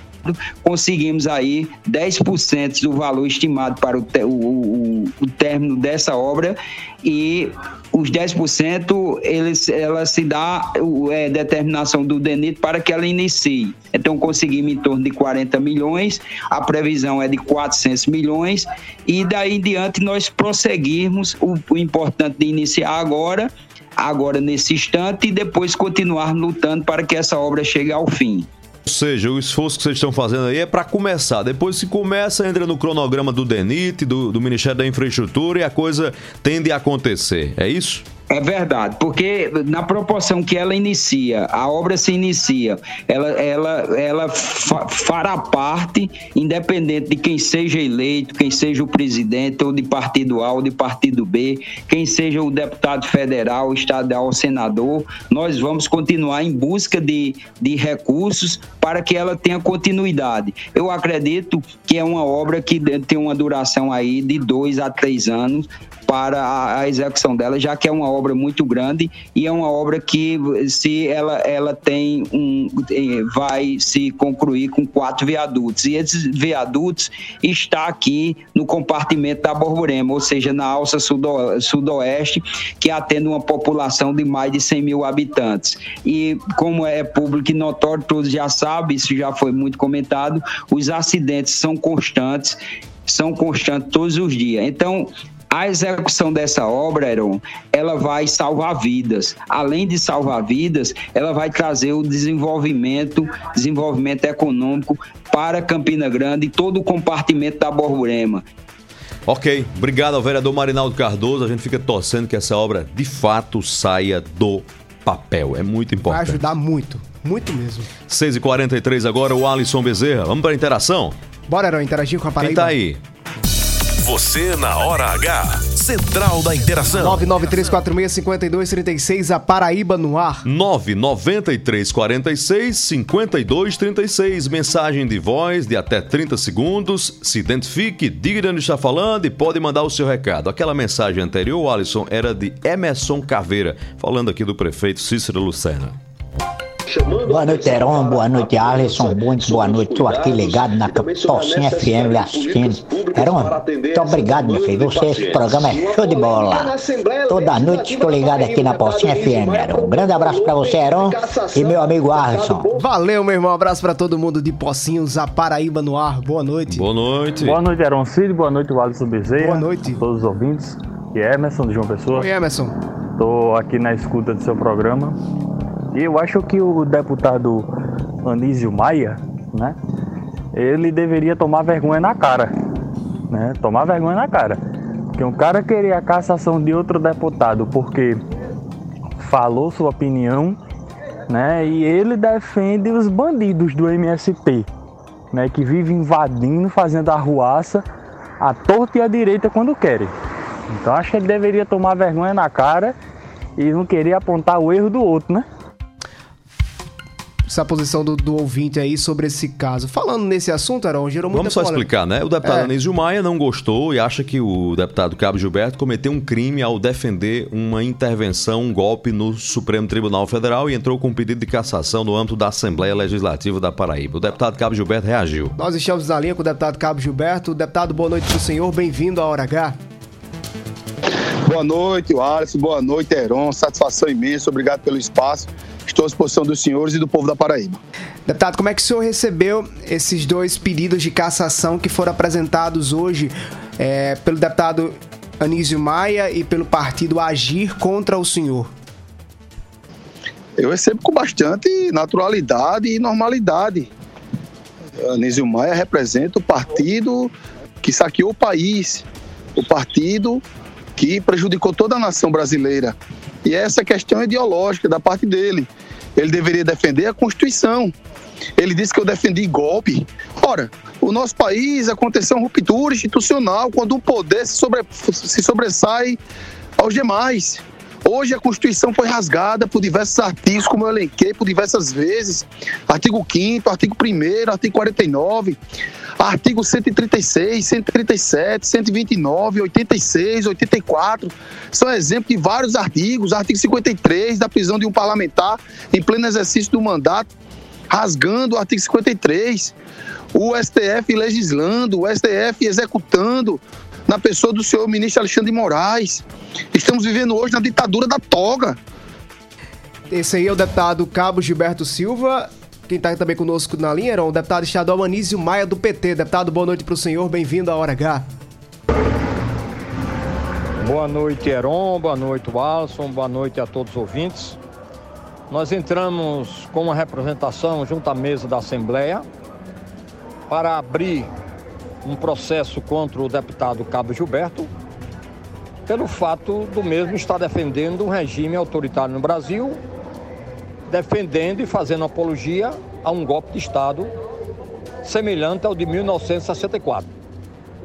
conseguimos aí 10% do valor estimado para o, o- o- o término dessa obra e os 10% eles, ela se dá é, determinação do DENIT para que ela inicie. Então conseguimos em torno de 40 milhões, a previsão é de 400 milhões e daí em diante nós prosseguirmos o, o importante de iniciar agora, agora nesse instante e depois continuar lutando para que essa obra chegue ao fim. Ou seja, o esforço que vocês estão fazendo aí é para começar. Depois se começa, entra no cronograma do DENIT, do, do Ministério da Infraestrutura e a coisa tende a acontecer. É isso? É verdade, porque na proporção que ela inicia, a obra se inicia, ela, ela, ela fa- fará parte, independente de quem seja eleito, quem seja o presidente, ou de partido A ou de partido B, quem seja o deputado federal, estadual senador, nós vamos continuar em busca de, de recursos para que ela tenha continuidade. Eu acredito que é uma obra que tem uma duração aí de dois a três anos para a, a execução dela, já que é uma obra muito grande e é uma obra que se ela, ela tem um eh, vai se concluir com quatro viadutos e esses viadutos está aqui no compartimento da Borborema, ou seja, na alça sudo, sudoeste, que atende uma população de mais de 100 mil habitantes. E como é público e notório, todos já sabem, isso já foi muito comentado, os acidentes são constantes, são constantes todos os dias. Então, a execução dessa obra, Heron, ela vai salvar vidas. Além de salvar vidas, ela vai trazer o desenvolvimento, desenvolvimento econômico para Campina Grande e todo o compartimento da Borborema. Ok, obrigado ao vereador Marinaldo Cardoso. A gente fica torcendo que essa obra de fato saia do papel. É muito Vai importante. ajudar muito, muito mesmo. 6h43 agora, o Alisson Bezerra. Vamos para a interação? Bora, Heron, interagir com a Quem Paraíba? tá aí? Você na hora H. Central da Interação. 993465236, a Paraíba no ar. 99346 5236. Mensagem de voz de até 30 segundos. Se identifique, diga de onde está falando e pode mandar o seu recado. Aquela mensagem anterior, Alisson, era de Emerson Caveira, falando aqui do prefeito Cícero Lucena. Boa noite, Heron. Boa noite, Alisson. Muito boa noite. Estou aqui ligado na Tocinha FM lhe assistindo. Heron, muito obrigado, meu filho. Você, esse programa é show de bola. Toda noite estou ligado aqui na Pocinha FM, Heron. Um grande abraço pra você, Heron, e meu amigo Alisson. Valeu, meu irmão. Abraço pra todo mundo de Pocinhos, a Paraíba no ar. Boa noite. Boa noite. Boa noite, Aaron Cid. Boa noite, Alisson Bezerra. Boa noite. Todos os ouvintes. E é Emerson de João Pessoa. Oi, Emerson. Estou aqui na escuta do seu programa. Eu acho que o deputado Anísio Maia, né? Ele deveria tomar vergonha na cara. Né? Tomar vergonha na cara. Porque um cara querer a cassação de outro deputado porque falou sua opinião, né? E ele defende os bandidos do MST, né? Que vive invadindo, fazendo arruaça à torta e à direita quando querem. Então acho que ele deveria tomar vergonha na cara e não querer apontar o erro do outro, né? Essa posição do, do ouvinte aí sobre esse caso. Falando nesse assunto, Heron, gerou muita Vamos só polêmica. explicar, né? O deputado É. Anísio Maia não gostou e acha que o deputado Cabo Gilberto cometeu um crime ao defender uma intervenção, um golpe no Supremo Tribunal Federal e entrou com um pedido de cassação no âmbito da Assembleia Legislativa da Paraíba. O deputado Cabo Gilberto reagiu. Nós estamos na linha com o deputado Cabo Gilberto. Deputado, boa noite pro senhor. Bem-vindo à Hora H. Boa noite, Alisson. Boa noite, Heron. Satisfação imensa. Obrigado pelo espaço. Estou à disposição dos senhores e do povo da Paraíba. Deputado, como é que o senhor recebeu esses dois pedidos de cassação que foram apresentados hoje é, pelo deputado Anísio Maia e pelo partido Agir contra o senhor? Eu recebo com bastante naturalidade e normalidade. Anísio Maia representa o partido que saqueou o país, o partido que prejudicou toda a nação brasileira. E essa questão ideológica da parte dele. Ele deveria defender a Constituição. Ele disse que eu defendi golpe. Ora, o nosso país aconteceu uma ruptura institucional quando o poder se, sobre, se sobressai aos demais. Hoje a Constituição foi rasgada por diversos artigos, como eu elenquei por diversas vezes. Artigo 5 artigo 1 artigo 49, artigo 136, 137, 129, 86, 84. São exemplos de vários artigos. Artigo 53, da prisão de um parlamentar em pleno exercício do mandato, rasgando o artigo 53. O STF legislando, o STF executando na pessoa do senhor ministro Alexandre Moraes. Estamos vivendo hoje na ditadura da toga. Esse aí é o deputado Cabo Gilberto Silva. Quem está também conosco na linha era o deputado estadual Anísio Maia do PT. Deputado, boa noite para o senhor, bem-vindo à Hora H. Boa noite, Heron, boa noite, Alisson, boa noite a todos os ouvintes. Nós entramos com uma representação junto à mesa da Assembleia para abrir um processo contra o deputado Cabo Gilberto, pelo fato do mesmo estar defendendo um regime autoritário no Brasil, defendendo e fazendo apologia a um golpe de Estado semelhante ao de 1964.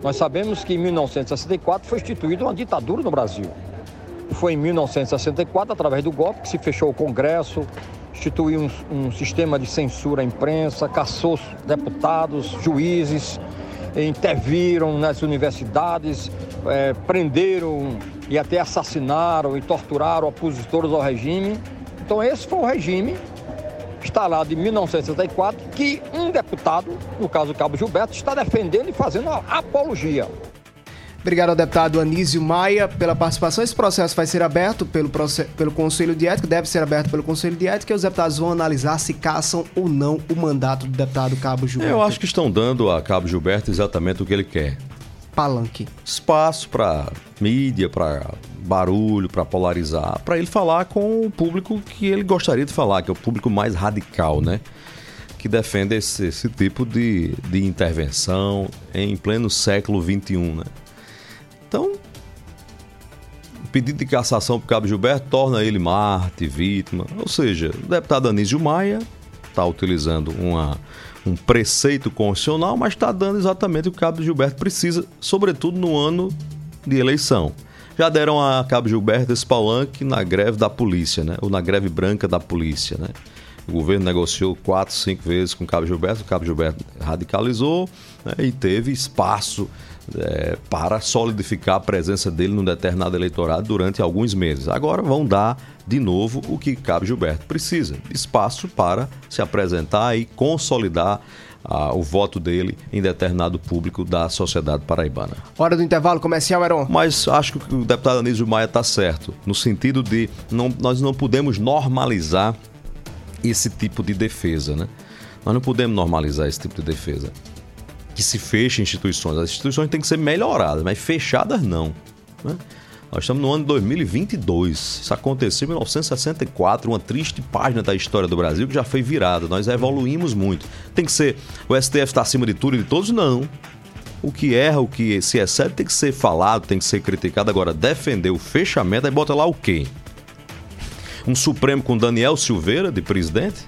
Nós sabemos que em 1964 foi instituída uma ditadura no Brasil. Foi em 1964, através do golpe, que se fechou o Congresso, instituiu um, um sistema de censura à imprensa, caçou deputados, juízes, interviram nas universidades, eh, prenderam e até assassinaram e torturaram opositores ao regime. Então esse foi o regime instalado em 1964 que um deputado, no caso o Cabo Gilberto, está defendendo e fazendo apologia. Obrigado ao deputado Anísio Maia pela participação. Esse processo vai ser aberto pelo, pelo Conselho de Ética, deve ser aberto pelo Conselho de Ética e os deputados vão analisar se caçam ou não o mandato do deputado Cabo Gilberto. Eu acho que estão dando a Cabo Gilberto exatamente o que ele quer. Palanque. Espaço para mídia, para barulho, para polarizar, para ele falar com o público que ele gostaria de falar, que é o público mais radical, né? Que defende esse, esse tipo de, de intervenção em pleno século XXI, né? Então, o pedido de cassação por Cabo Gilberto torna ele Marte, vítima. Ou seja, o deputado Anísio Maia está utilizando uma, um preceito constitucional, mas está dando exatamente o que o Cabo Gilberto precisa, sobretudo no ano de eleição. Já deram a Cabo Gilberto esse palanque na greve da polícia, né? ou na greve branca da polícia. Né? O governo negociou quatro, cinco vezes com o Cabo Gilberto, o Cabo Gilberto radicalizou né? e teve espaço é, para solidificar a presença dele num determinado eleitorado durante alguns meses. Agora vão dar de novo o que Cabo Gilberto precisa: espaço para se apresentar e consolidar ah, o voto dele em determinado público da sociedade paraibana. Hora do intervalo comercial, Heron. Mas acho que o deputado Anísio Maia está certo, no sentido de não, nós não podemos normalizar esse tipo de defesa, né? Nós não podemos normalizar esse tipo de defesa que se feche instituições. As instituições têm que ser melhoradas, mas fechadas não. Né? Nós estamos no ano de 2022. Isso aconteceu em 1964, uma triste página da história do Brasil que já foi virada. Nós evoluímos muito. Tem que ser. O STF está acima de tudo e de todos? Não. O que erra, o que se excede tem que ser falado, tem que ser criticado. Agora, defender o fechamento, aí bota lá o quê? Um Supremo com Daniel Silveira de presidente?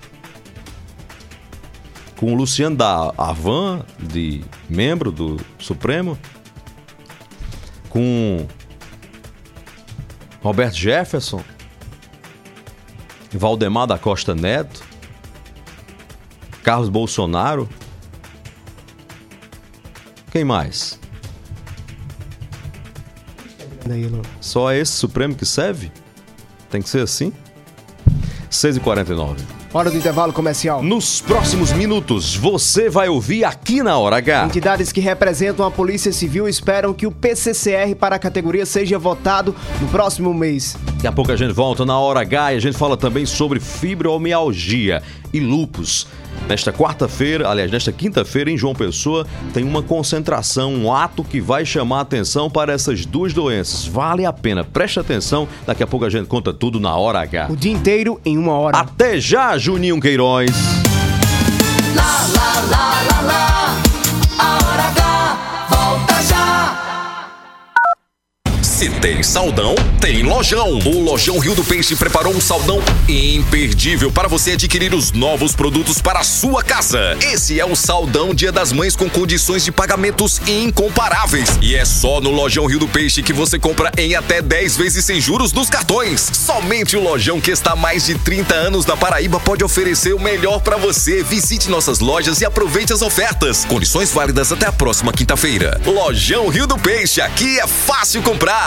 com o Luciano da Avan, de membro do Supremo, com Roberto Jefferson, Valdemar da Costa Neto, Carlos Bolsonaro. Quem mais? Só esse Supremo que serve? Tem que ser assim? 6h49. Hora do intervalo comercial. Nos próximos minutos, você vai ouvir aqui na Hora H. Entidades que representam a Polícia Civil esperam que o PCCR para a categoria seja votado no próximo mês. Daqui a pouco a gente volta na Hora H e a gente fala também sobre fibromialgia e lupus. Nesta quarta-feira, aliás, nesta quinta-feira, em João Pessoa, tem uma concentração, um ato que vai chamar a atenção para essas duas doenças. Vale a pena, preste atenção, daqui a pouco a gente conta tudo na Hora H. O dia inteiro em uma hora. Até já, Juninho Queiroz. Lá, lá, lá, lá, lá. A Hora H volta Se tem saldão, tem lojão. O Lojão Rio do Peixe preparou um saldão imperdível para você adquirir os novos produtos para a sua casa. Esse é o saldão Dia das Mães com condições de pagamentos incomparáveis. E é só no Lojão Rio do Peixe que você compra em até 10 vezes sem juros nos cartões. Somente o Lojão que está há mais de 30 anos na Paraíba pode oferecer o melhor para você. Visite nossas lojas e aproveite as ofertas. Condições válidas até a próxima quinta-feira. Lojão Rio do Peixe, aqui é fácil comprar.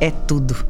é tudo.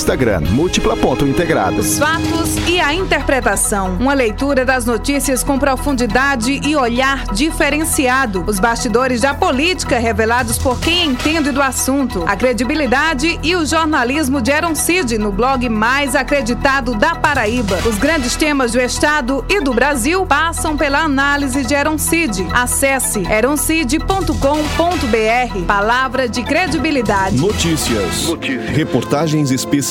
múltipla.integrada. Os fatos e a interpretação. Uma leitura das notícias com profundidade e olhar diferenciado. Os bastidores da política revelados por quem entende do assunto. A credibilidade e o jornalismo de Aaron Cid no blog mais acreditado da Paraíba. Os grandes temas do Estado e do Brasil passam pela análise de Aaron Cid. Acesse eroncid.com.br. Palavra de credibilidade. Notícias. Reportagens especiais.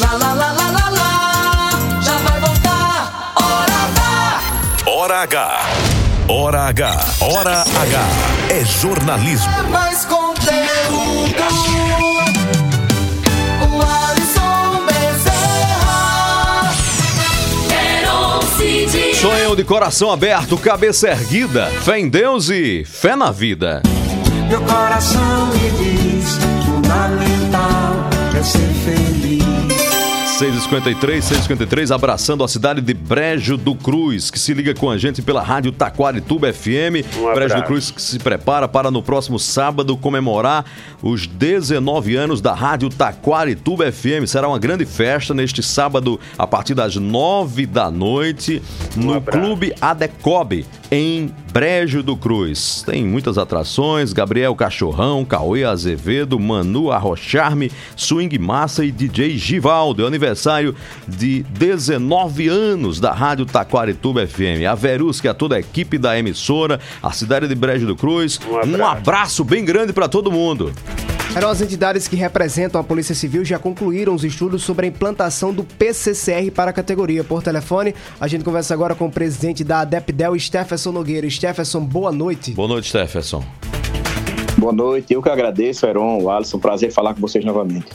Lá, lá, lá, lá, lá, lá. Já vai voltar. Hora H. Hora H. Hora H. Hora H. É jornalismo. É mais conteúdo. O Alisson Bezerra. Heron Cid. Sonho de coração aberto, cabeça erguida, fé em Deus e fé na vida. Meu coração me diz: fundamental é ser feliz. 653, 653, abraçando a cidade de Brejo do Cruz, que se liga com a gente pela rádio Taquarituba FM. Um Brejo do. Cruz que se prepara para no próximo sábado comemorar os 19 anos da rádio Taquarituba FM. Será uma grande festa neste sábado, a partir das 9 da noite, no Clube Adecobe, em Brejo do Cruz. Tem muitas atrações: Gabriel Cachorrão, Cauê Azevedo, Manu Arrocharme, Swing Massa e DJ Givaldo. É aniversário de 19 anos da Rádio Taquarituba FM. A Verusca, a toda a equipe da emissora, a cidade de Brejo do Cruz. Um abraço, bem grande para todo mundo. As entidades que representam a Polícia Civil já concluíram os estudos sobre a implantação do PCCR para a categoria. Por telefone, a gente conversa agora com o presidente da ADEPDEL, Stefferson Nogueira. Stefferson, boa noite. Boa noite, Stefferson. Boa noite, eu que agradeço, Heron, o Alisson, prazer falar com vocês novamente.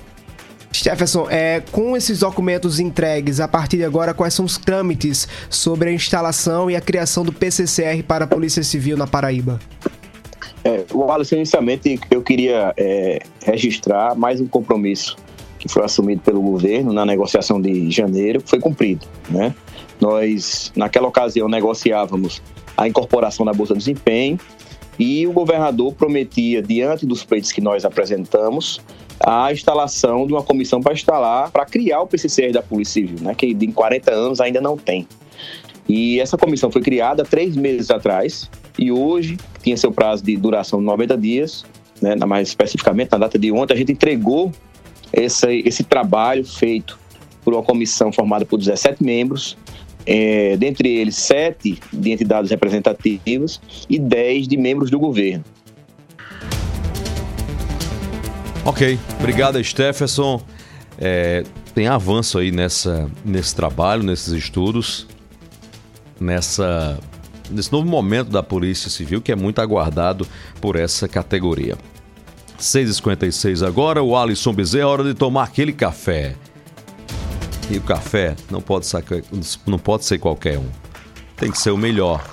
Stefferson, é, com esses documentos entregues, a partir de agora, quais são os trâmites sobre a instalação e a criação do PCCR para a Polícia Civil na Paraíba? É, o Alisson, inicialmente, eu queria é, registrar mais um compromisso que foi assumido pelo governo na negociação de janeiro, que foi cumprido. Né? Nós, naquela ocasião, negociávamos a incorporação da Bolsa de Desempenho E o governador prometia, diante dos pleitos que nós apresentamos, a instalação de uma comissão para instalar, para criar o PCCR da Polícia Civil, né, que em 40 anos ainda não tem. E essa comissão foi criada três meses atrás e hoje tinha seu prazo de duração de 90 dias, né, mais especificamente na data de ontem, a gente entregou esse, esse trabalho feito por uma comissão formada por 17 membros, é, dentre eles sete de entidades representativas e 10 de membros do governo. Ok, obrigado, Stephenson. É, tem avanço aí nessa, nesse trabalho, nesses estudos, nessa, nesse novo momento da Polícia Civil que é muito aguardado por essa categoria. 6h56 agora, o Alisson Bezerra, hora de tomar aquele café. E o café não pode, sacar, não pode ser qualquer um. Tem que ser o melhor.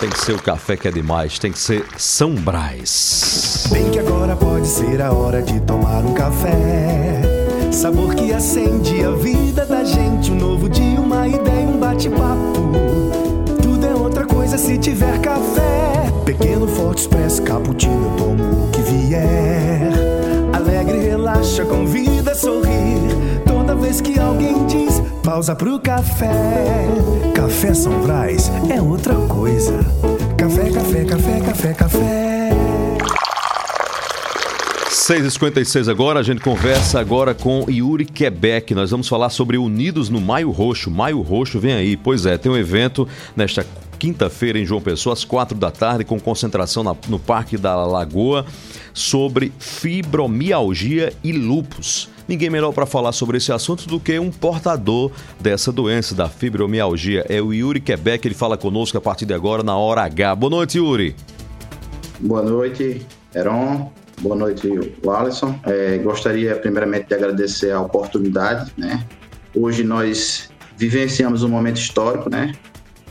Tem que ser o café que é demais. Tem que ser São Brás. Bem que agora pode ser a hora de tomar um café. Sabor que acende a vida da gente. Um novo dia, uma ideia, se tiver café. Pequeno, forte, expresso, cappuccino, tomo o que vier. Alegre, relaxa, convida a sorrir. Toda vez que alguém diz pausa pro café. Café São Brás é outra coisa. Café, café, café, café, café. 6h56 agora, a gente conversa agora com Yuri Quebec. Nós vamos falar sobre Unidos no Maio Roxo. Maio Roxo vem aí. Pois é, tem um evento nesta quinta-feira em João Pessoa, às quatro da tarde, com concentração na- no Parque da Lagoa sobre fibromialgia e lupus. Ninguém melhor para falar sobre esse assunto do que um portador dessa doença, da fibromialgia. É o Yuri Quebec, ele fala conosco a partir de agora na hora H. Boa noite, Yuri. Boa noite, Heron. Boa noite, Alisson. É, gostaria primeiramente de agradecer a oportunidade, né? Hoje nós vivenciamos um momento histórico, né?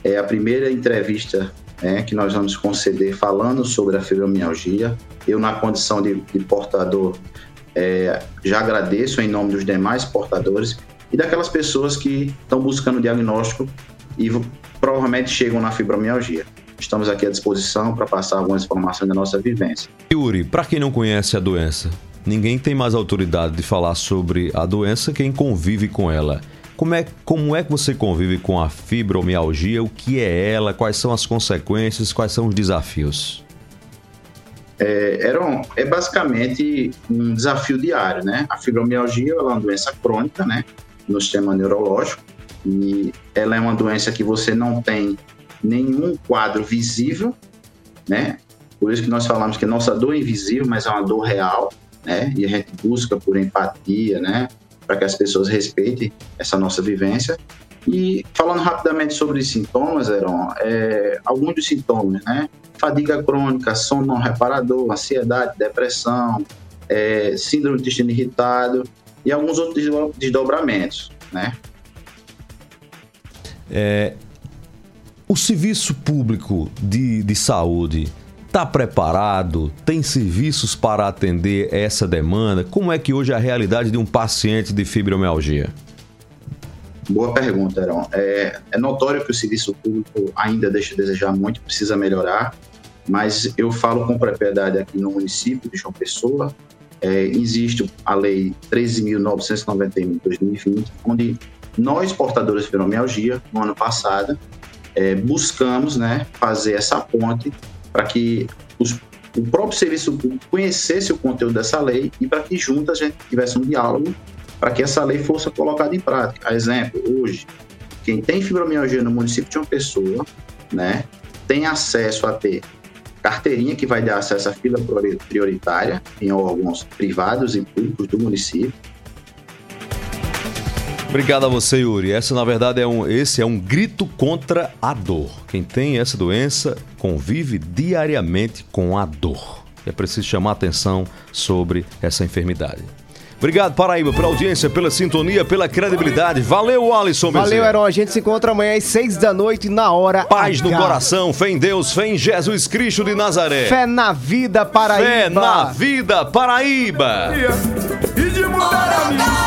É a primeira entrevista né, que nós vamos conceder falando sobre a fibromialgia. Eu, na condição de, de portador, é, já agradeço em nome dos demais portadores e daquelas pessoas que estão buscando diagnóstico e provavelmente chegam na fibromialgia. Estamos aqui à disposição para passar algumas informações da nossa vivência. Yuri, para quem não conhece a doença, ninguém tem mais autoridade de falar sobre a doença quem convive com ela. Como é, como é que você convive com a fibromialgia? O que é ela? Quais são as consequências? Quais são os desafios? É, é basicamente um desafio diário, né? A fibromialgia é uma doença crônica, né? No sistema neurológico e ela é uma doença que você não tem nenhum quadro visível, né? Por isso que nós falamos que nossa dor é invisível, mas é uma dor real, né? E a gente busca por empatia, né? Para que as pessoas respeitem essa nossa vivência. E falando rapidamente sobre sintomas, Heron, é, alguns dos sintomas, né? Fadiga crônica, sono não reparador, ansiedade, depressão, é, síndrome do intestino irritado e alguns outros desdo- desdobramentos, né? É, o serviço público de, de saúde está preparado? Tem serviços para atender essa demanda? Como é que hoje é a realidade de um paciente de fibromialgia? Boa pergunta, Heron. É, é notório que o serviço público ainda deixa a desejar muito, precisa melhorar, mas eu falo com propriedade aqui no município de João Pessoa. É, existe a Lei 13.991 de 2020, onde nós, portadores de fibromialgia, no ano passado, é, buscamos né, fazer essa ponte para que os- o próprio serviço público conhecesse o conteúdo dessa lei e para que juntas a gente tivesse um diálogo para que essa lei fosse colocada em prática. A exemplo, hoje, quem tem fibromialgia no município de uma pessoa, né, tem acesso a ter carteirinha que vai dar acesso à fila priori- prioritária em órgãos privados e públicos do município. Obrigado a você, Yuri. Essa, na verdade, é um, esse é um grito contra a dor. Quem tem essa doença convive diariamente com a dor. É preciso chamar atenção sobre essa enfermidade. Obrigado, Paraíba, pela audiência, pela sintonia, pela credibilidade. Valeu, Alisson Valeu, Bezerra. Heron. A gente se encontra amanhã às seis da noite, na hora Paz no H. coração, fé em Deus, fé em Jesus Cristo de Nazaré. Fé na vida, Paraíba. Fé na vida, Paraíba. e de mudar a minha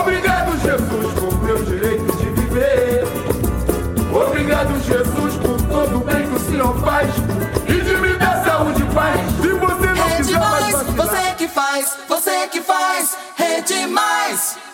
Obrigado, Jesus, por meu direito de viver. Obrigado, Jesus, por todo o bem que o Senhor faz e de me dar saúde e paz. Se você não É quiser mais demais, vacilar, você que faz, você que faz, é demais.